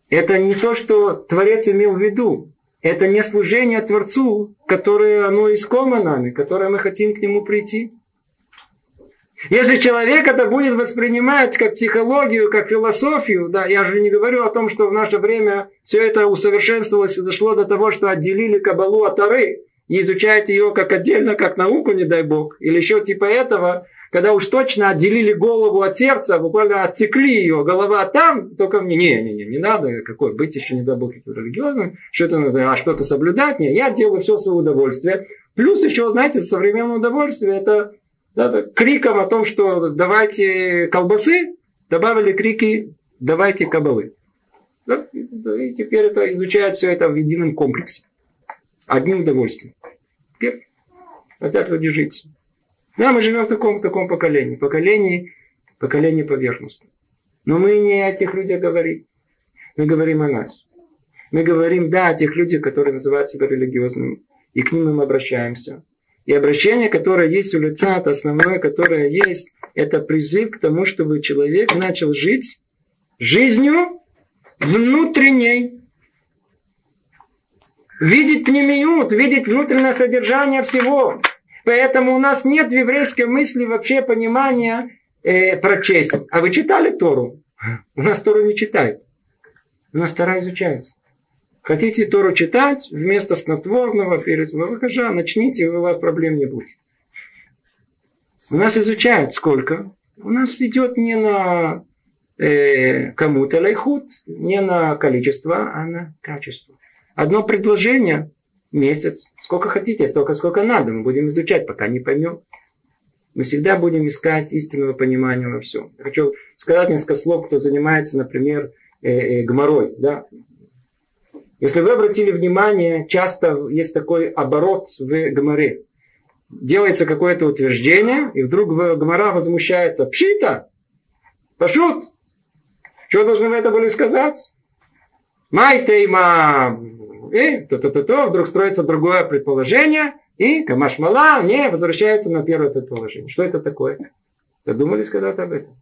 Это не то, что Творец имел в виду. Это не служение Творцу, которое оно искомо нами, которое мы хотим к нему прийти. Если человек это будет воспринимать как психологию, как философию, да, я же не говорю о том, что в наше время все это усовершенствовалось и дошло до того, что отделили Кабалу от Тары и изучают ее как отдельно, как науку, не дай бог, или еще типа этого, когда уж точно отделили голову от сердца, буквально оттекли ее, голова там, только мне, не, не, не, не надо, какой, быть еще, не дай бог, религиозным, что это надо, а что-то соблюдать, не, я делаю все свое удовольствие. Плюс еще, знаете, современное удовольствие, это да, криком о том, что давайте колбасы, добавили крики давайте кабалы. Да, и теперь это изучают все это в едином комплексе. Одним удовольствием. Хотят люди жить. Да, мы живем в таком, таком поколении. Поколении, поколении поверхностном. Но мы не о тех людях говорим. Мы говорим о нас. Мы говорим, да, о тех людях, которые называют себя религиозными. И к ним мы обращаемся. И обращение, которое есть у лица, это основное, которое есть, это призыв к тому, чтобы человек начал жить жизнью внутренней. Видеть пнемиют, видеть внутреннее содержание всего. Поэтому у нас нет в еврейской мысли вообще понимания э, прочесть. А вы читали Тору? У нас Тору не читают. У нас Тора изучается. Хотите Тору читать вместо снотворного перед Вавахажа, начните, у вас проблем не будет. У нас изучают сколько? У нас идет не на э, кому-то лайхут, не на количество, а на качество. Одно предложение месяц, сколько хотите, столько, сколько надо. Мы будем изучать, пока не поймем. Мы всегда будем искать истинного понимания во всем. Хочу сказать несколько слов, кто занимается, например, э, э, гморой. Да? Если вы обратили внимание, часто есть такой оборот в Гамаре. Делается какое-то утверждение, и вдруг Гамара возмущается. Пшита! Пашут! Что должны вы это были сказать? Майтейма! И то-то-то-то, вдруг строится другое предположение, и Камашмала не возвращается на первое предположение. Что это такое? Задумались когда-то об этом?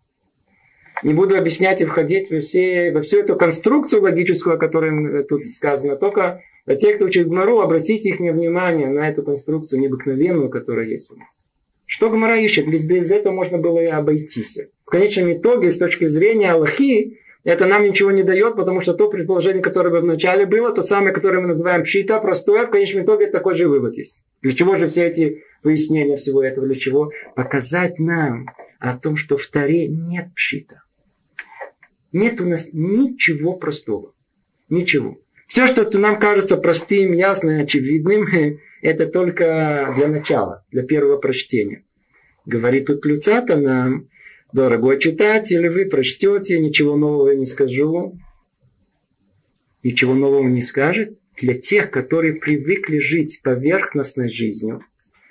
Не буду объяснять и входить во, все, во всю эту конструкцию логическую, о которой тут сказано. Только для тех, кто учит Гмару, обратите их внимание на эту конструкцию необыкновенную, которая есть у нас. Что Гмара ищет? Без, без этого можно было и обойтись. В конечном итоге, с точки зрения Аллахи, это нам ничего не дает, потому что то предположение, которое бы вначале было, то самое, которое мы называем пшита, простое, в конечном итоге такой же вывод есть. Для чего же все эти выяснения всего этого? Для чего? Показать нам о том, что в Таре нет пшита. Нет у нас ничего простого. Ничего. Все, что нам кажется простым, ясным, очевидным, это только для начала, для первого прочтения. Говорит тут Люцата нам, дорогой читатель, вы прочтете, ничего нового не скажу. Ничего нового не скажет. Для тех, которые привыкли жить поверхностной жизнью,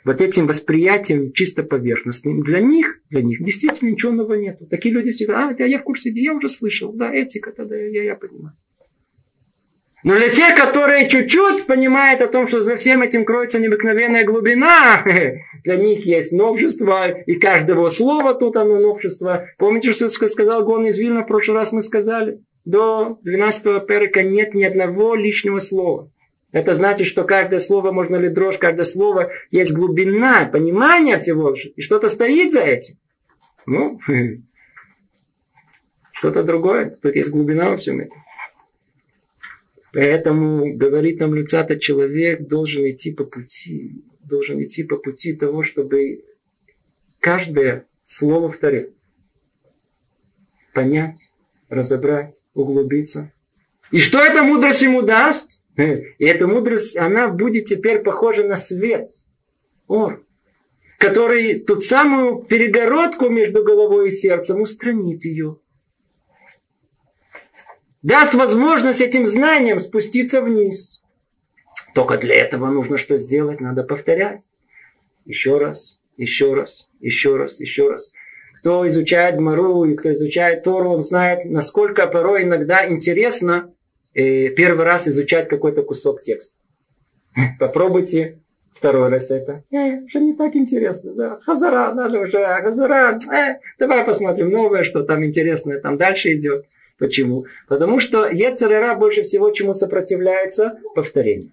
вот этим восприятием чисто поверхностным, для них, для них действительно ничего нового нет. Такие люди всегда, а, я в курсе, я уже слышал, да, этика, тогда я, я понимаю. Но для тех, которые чуть-чуть понимают о том, что за всем этим кроется необыкновенная глубина, для них есть новшество, и каждого слова тут оно новшество. Помните, что сказал Гон из Вильна, в прошлый раз мы сказали? До 12 перека нет ни одного лишнего слова. Это значит, что каждое слово, можно ли дрожь, каждое слово, есть глубина, понимание всего, и что-то стоит за этим. Ну, что-то другое, тут есть глубина во всем этом. Поэтому, говорит нам Люцата, человек должен идти по пути, должен идти по пути того, чтобы каждое слово в Таре понять, разобрать, углубиться. И что эта мудрость ему даст? И эта мудрость, она будет теперь похожа на свет. Ор который ту самую перегородку между головой и сердцем устранит ее. Даст возможность этим знаниям спуститься вниз. Только для этого нужно что сделать? Надо повторять. Еще раз, еще раз, еще раз, еще раз. Кто изучает Мару и кто изучает Тору, он знает, насколько порой иногда интересно первый раз изучать какой-то кусок текста. Попробуйте Второй раз это. Э, уже не так интересно. Да. Хазара, надо уже. Хазара. Э, давай посмотрим новое, что там интересное там дальше идет. Почему? Потому что Ецерера больше всего чему сопротивляется? Повторению.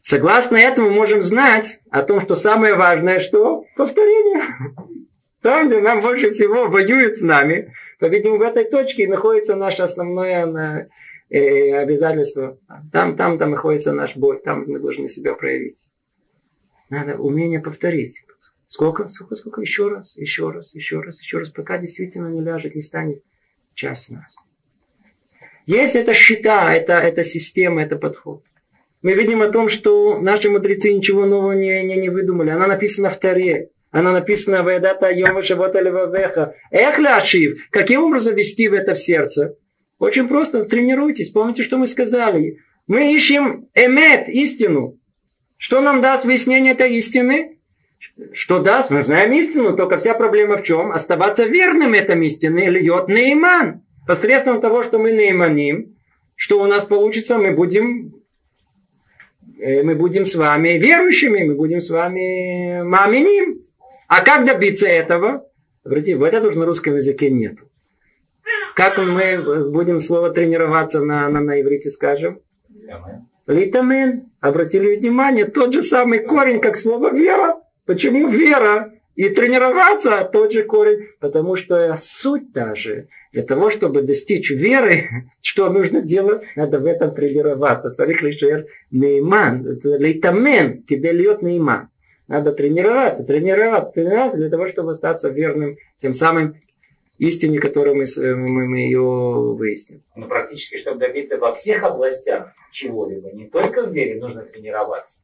Согласно этому можем знать о том, что самое важное, что повторение. Там, где нам больше всего воюют с нами, по-видимому, в этой точке находится наше основное э, обязательство. Там, там, там находится наш бой, там мы должны себя проявить. Надо умение повторить. Сколько, сколько, сколько, еще раз, еще раз, еще раз, еще раз, пока действительно не ляжет, не станет часть нас. Есть эта щита, это, это система, это подход. Мы видим о том, что наши мудрецы ничего нового не, не, не выдумали. Она написана в Таре. Она написана в Эдата Йома Шавота Левавеха. Эх, Ляшив, каким образом вести в это в сердце? Очень просто, тренируйтесь. Помните, что мы сказали? Мы ищем эмет, истину. Что нам даст выяснение этой истины? Что даст? Мы знаем истину, только вся проблема в чем? Оставаться верным этой истине льет Нейман. Посредством того, что мы нейманим, что у нас получится, мы будем э, мы будем с вами верующими, мы будем с вами маминим. А как добиться этого? Смотрите, в этом уже на русском языке нету. Как мы будем слово тренироваться на, на, на иврите, скажем? Литамен. Обратили внимание, тот же самый корень, как слово вера. Почему вера? И тренироваться тот же корень, потому что суть та же. Для того, чтобы достичь веры, что нужно делать? Надо в этом тренироваться. Тарих лишер нейман. Лейтамен, кидельет нейман. Надо тренироваться, тренироваться, тренироваться для того, чтобы остаться верным, тем самым истине, которую мы, мы, мы ее выясним. Но практически, чтобы добиться во всех областях чего-либо, не только в вере, нужно тренироваться.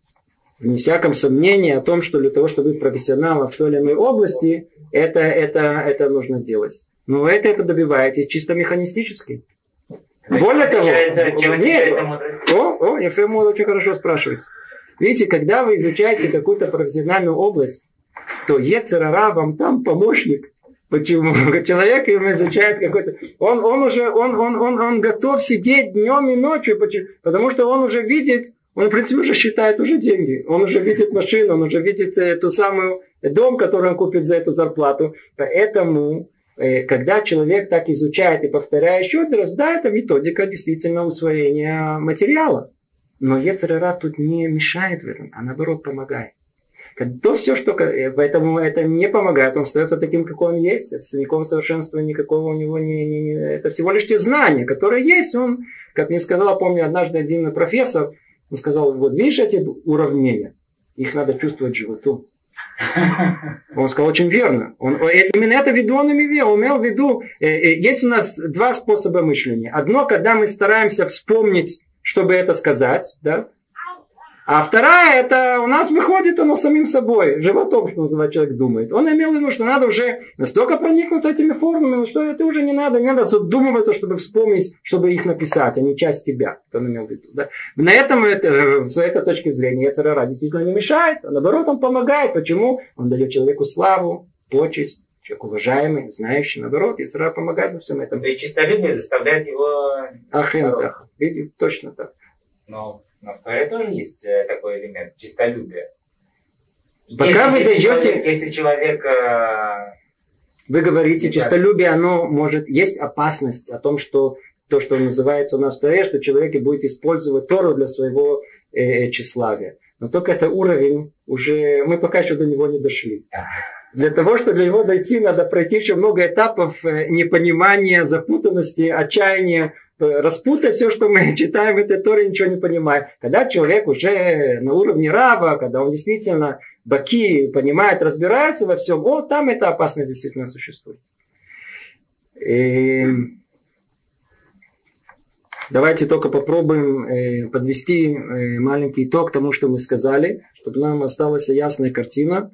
Не всяком сомнении о том, что для того, чтобы быть профессионалом в той или иной области, это, это, это нужно делать. Но это, это добиваетесь чисто механистически. Более того, нет, о, о, Ефрем очень хорошо спрашивает. Видите, когда вы изучаете какую-то профессиональную область, то Ецерара вам там помощник – Почему? Человек им изучает какой-то... Он, он уже, он, он, он, он готов сидеть днем и ночью, потому что он уже видит, он, в принципе, уже считает уже деньги. Он уже видит машину, он уже видит э, ту самую дом, который он купит за эту зарплату. Поэтому, э, когда человек так изучает и повторяет еще раз, да, это методика действительно усвоения материала. Но Ецерера тут не мешает в а наоборот помогает то все, что... Э, поэтому это не помогает. Он остается таким, какой он есть. Никакого совершенства никакого у него не, не, не... Это всего лишь те знания, которые есть. Он, как мне сказал, помню, однажды один профессор, он сказал, вот видишь эти уравнения? Их надо чувствовать животу. Он сказал очень верно. Он, именно это виду он имел. Имел в виду, э, э, есть у нас два способа мышления. Одно, когда мы стараемся вспомнить, чтобы это сказать, да, а вторая, это у нас выходит оно самим собой, животом, что называется, человек думает. Он имел в виду, что надо уже настолько проникнуться этими формами, что это уже не надо, не надо задумываться, чтобы вспомнить, чтобы их написать, они часть тебя. Он имел в виду. Да? На этом, это, с этой точки зрения, ЦРРА действительно не мешает, а наоборот, он помогает. Почему? Он дает человеку славу, почесть, человек уважаемый, знающий, наоборот, ЦРРА помогает во всем этом. То есть чистолюбие заставляет его... Ахен, так. Точно так. Но но в Торе тоже есть э, такой элемент чистолюбия. Пока если, вы дойдете... Человек, если человек... Э, вы говорите, чистолюбие, оно может... Есть опасность о том, что то, что называется у нас в Торе, что человек будет использовать Тору для своего э, тщеславия. Но только это уровень уже... Мы пока еще до него не дошли. Для того, чтобы него дойти, надо пройти еще много этапов э, непонимания, запутанности, отчаяния, распутать все, что мы читаем в этой Торе, ничего не понимаем. Когда человек уже на уровне раба, когда он действительно баки понимает, разбирается во всем, вот там эта опасность действительно существует. И... Давайте только попробуем э, подвести э, маленький итог тому, что мы сказали, чтобы нам осталась ясная картина.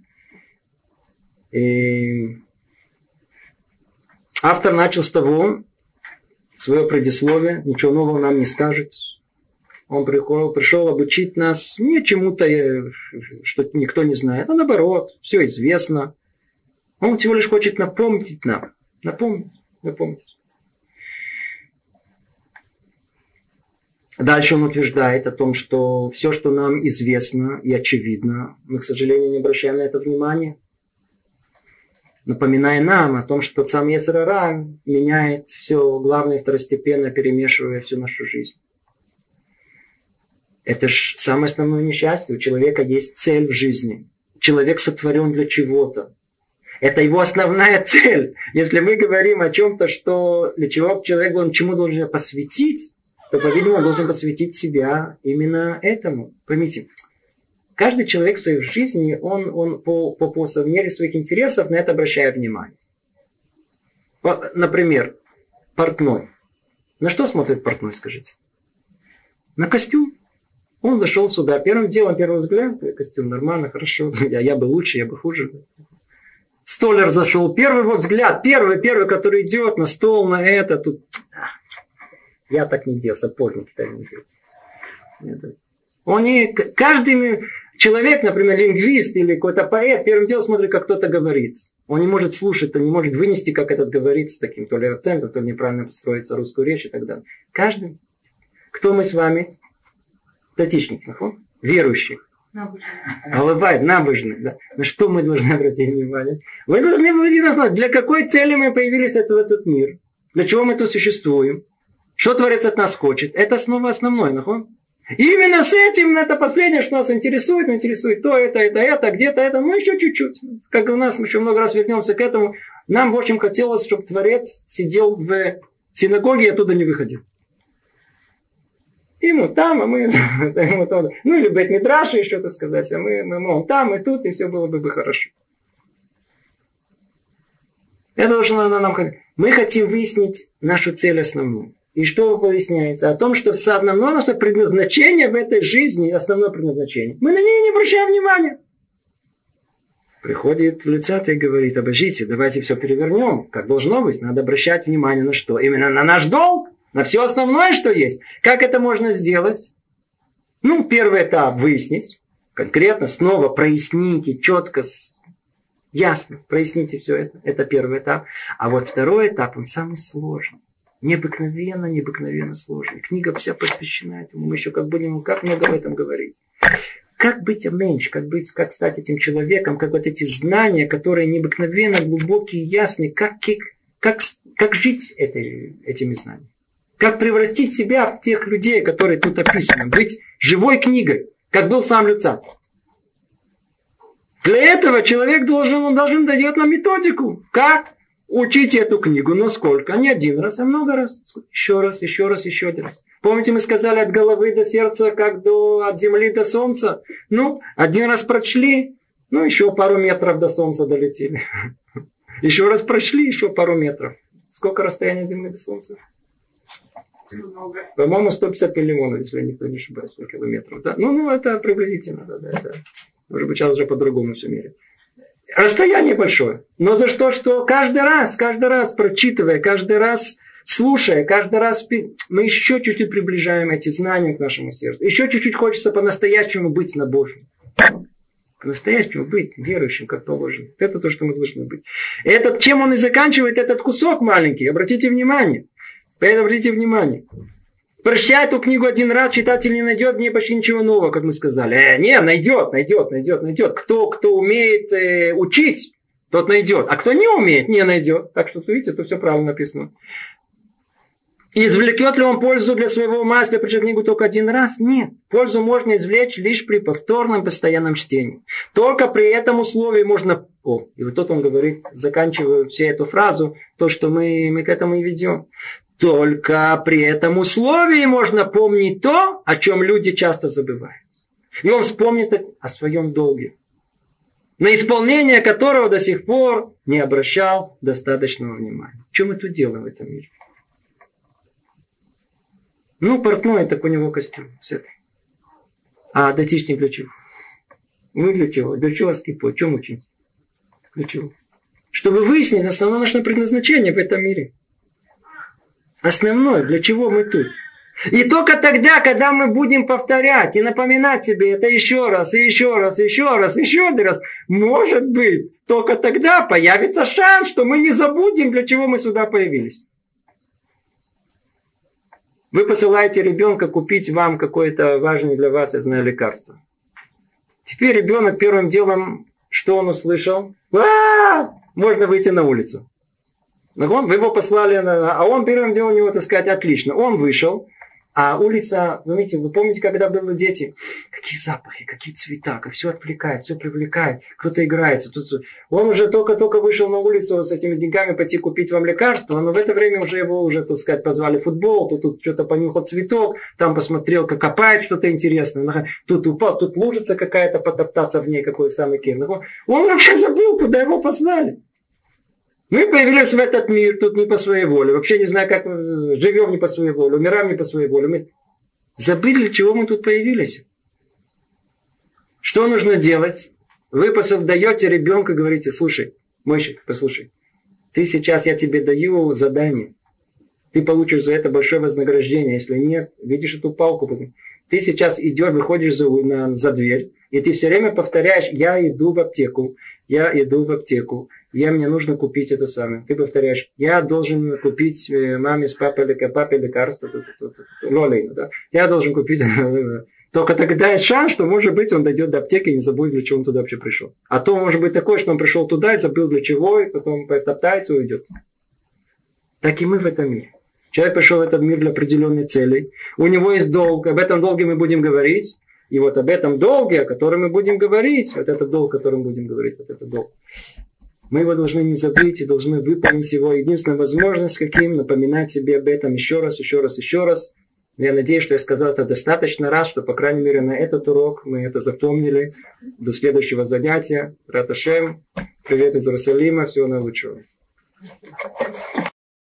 И автор начал с того, свое предисловие, ничего нового нам не скажет. Он пришел, пришел обучить нас не чему-то, э, что никто не знает, а наоборот, все известно. Он всего лишь хочет напомнить нам, напомнить, напомнить. Дальше он утверждает о том, что все, что нам известно и очевидно, мы, к сожалению, не обращаем на это внимания. Напоминая нам о том, что сам Есрара меняет все главное второстепенно, перемешивая всю нашу жизнь. Это же самое основное несчастье. У человека есть цель в жизни. Человек сотворен для чего-то. Это его основная цель. Если мы говорим о чем-то, что для чего человек должен, чему должен посвятить, то, по-видимому, он должен посвятить себя именно этому. Поймите, каждый человек в своей жизни, он, он по, по, по мере своих интересов на это обращает внимание. Например, портной. На что смотрит портной, скажите? На костюм. Он зашел сюда. Первым делом, первый взгляд, костюм нормально, хорошо. Я, я бы лучше, я бы хуже. Столер зашел. Первый вот взгляд, первый, первый, который идет на стол, на это. Тут я так не делал, сапожники так не делают. Он не, каждый человек, например, лингвист или какой-то поэт, первым делом смотрит, как кто-то говорит. Он не может слушать, он не может вынести, как этот говорит, с таким то ли акцентом, то ли неправильно построится русскую речь и так далее. Каждый. Кто мы с вами? Татичник, верующий. Улыбает, набожный. Да. На что мы должны обратить внимание? Вы должны быть для какой цели мы появились в этот мир? Для чего мы тут существуем? Что Творец от нас хочет? Это снова основное, нахон? Именно с этим, это последнее, что нас интересует, но интересует то, это, это, это, где-то это, ну еще чуть-чуть. Как у нас, мы еще много раз вернемся к этому. Нам, в общем, хотелось, чтобы Творец сидел в синагоге и оттуда не выходил. Ему там, а мы ему там. Ну, или быть Мидраши, и что-то сказать, а мы, мы мол, там и тут, и все было бы, бы хорошо. Это должно нам... Мы хотим выяснить нашу цель основную. И что выясняется? О том, что основное наше предназначение в этой жизни, основное предназначение, мы на нее не обращаем внимания. Приходит лицатый и говорит, обождите, давайте все перевернем, как должно быть. Надо обращать внимание на что? Именно на наш долг, на все основное, что есть. Как это можно сделать? Ну, первый этап выяснить, конкретно, снова проясните, четко, ясно, проясните все это. Это первый этап. А вот второй этап, он самый сложный необыкновенно, необыкновенно сложный. Книга вся посвящена этому. Мы еще как будем, как много об этом говорить. Как быть меньше, как быть, как стать этим человеком, как вот эти знания, которые необыкновенно глубокие, ясные, как, как, как жить этой, этими знаниями. Как превратить себя в тех людей, которые тут описаны. Быть живой книгой, как был сам Люцат. Для этого человек должен, он должен дать нам методику. Как? Учите эту книгу, но сколько? Не один раз, а много раз. Еще раз, еще раз, еще один раз. Помните, мы сказали от головы до сердца, как до, от земли до солнца? Ну, один раз прочли, ну, еще пару метров до солнца долетели. Еще раз прошли, еще пару метров. Сколько расстояние от земли до солнца? По-моему, 150 миллионов, если никто не ошибается, километров. Да? Ну, ну, это приблизительно. Да, да, да. Может быть, сейчас уже по-другому все меряет. Расстояние большое. Но за что, что каждый раз, каждый раз прочитывая, каждый раз слушая, каждый раз мы еще чуть-чуть приближаем эти знания к нашему сердцу. Еще чуть-чуть хочется по-настоящему быть на Божьем. По-настоящему быть верующим, как положено. Это то, что мы должны быть. Этот, чем он и заканчивает этот кусок маленький, обратите внимание. Поэтому обратите внимание. Прочитая эту книгу один раз, читатель не найдет в ней почти ничего нового, как мы сказали. Э, не, найдет, найдет, найдет, найдет. Кто, кто умеет э, учить, тот найдет. А кто не умеет, не найдет. Так что, видите, это все правильно написано. Извлекет ли он пользу для своего ума, если книгу только один раз? Нет. Пользу можно извлечь лишь при повторном постоянном чтении. Только при этом условии можно... О, и вот тут он говорит, заканчивая всю эту фразу, то, что мы, мы к этому и ведем. Только при этом условии можно помнить то, о чем люди часто забывают. И он вспомнит о своем долге, на исполнение которого до сих пор не обращал достаточного внимания. Что мы тут делаем в этом мире? Ну, портной, так у него костюм. С этой. А датичник для чего? Ну, для чего? Для чего скипо? Чем учить? Для чего? Чтобы выяснить основное наше предназначение в этом мире. Основное, для чего мы тут. И только тогда, когда мы будем повторять и напоминать себе это еще раз, и еще раз, и еще раз, и еще один раз, может быть, только тогда появится шанс, что мы не забудем, для чего мы сюда появились. Вы посылаете ребенка купить вам какое-то важное для вас, я знаю, лекарство. Теперь ребенок первым делом, что он услышал? А-а-а! Можно выйти на улицу. Вы его послали, а он первым делом него, так сказать, отлично. Он вышел, а улица, вы видите, вы помните, когда были дети, какие запахи, какие цвета, как все отвлекает, все привлекает, кто-то играется. Тут... Он уже только-только вышел на улицу с этими деньгами пойти купить вам лекарство, но в это время уже его уже, так сказать, позвали в футбол, тут, тут что-то понюхал цветок, там посмотрел, как копает что-то интересное, тут упал, тут лужица какая-то, потоптаться в ней, какой самый кем. Он вообще забыл, куда его послали. Мы появились в этот мир тут не по своей воле. Вообще не знаю, как мы живем не по своей воле, умираем не по своей воле. Мы забыли, для чего мы тут появились. Что нужно делать? Вы даете ребенка, говорите, слушай, мальчик, послушай, ты сейчас, я тебе даю задание. Ты получишь за это большое вознаграждение. Если нет, видишь эту палку. Ты сейчас идешь, выходишь за, на, за дверь, и ты все время повторяешь, я иду в аптеку, я иду в аптеку, я, мне нужно купить это самое. Ты повторяешь, я должен купить э, маме с папой, папе лекарство, лолей, да? я должен купить только тогда есть шанс, что, может быть, он дойдет до аптеки и не забудет, для чего он туда вообще пришел. А то может быть такое, что он пришел туда и забыл для чего, и потом топтается и уйдет. Так и мы в этом мире. Человек пришел в этот мир для определенной цели. У него есть долг. Об этом долге мы будем говорить. И вот об этом долге, о котором мы будем говорить, вот этот долг, о котором мы будем говорить, вот этот долг. Мы его должны не забыть и должны выполнить его. Единственная возможность, каким напоминать себе об этом еще раз, еще раз, еще раз. Я надеюсь, что я сказал это достаточно раз, что, по крайней мере, на этот урок мы это запомнили. До следующего занятия. Раташем. Привет из Иерусалима. Всего наилучшего.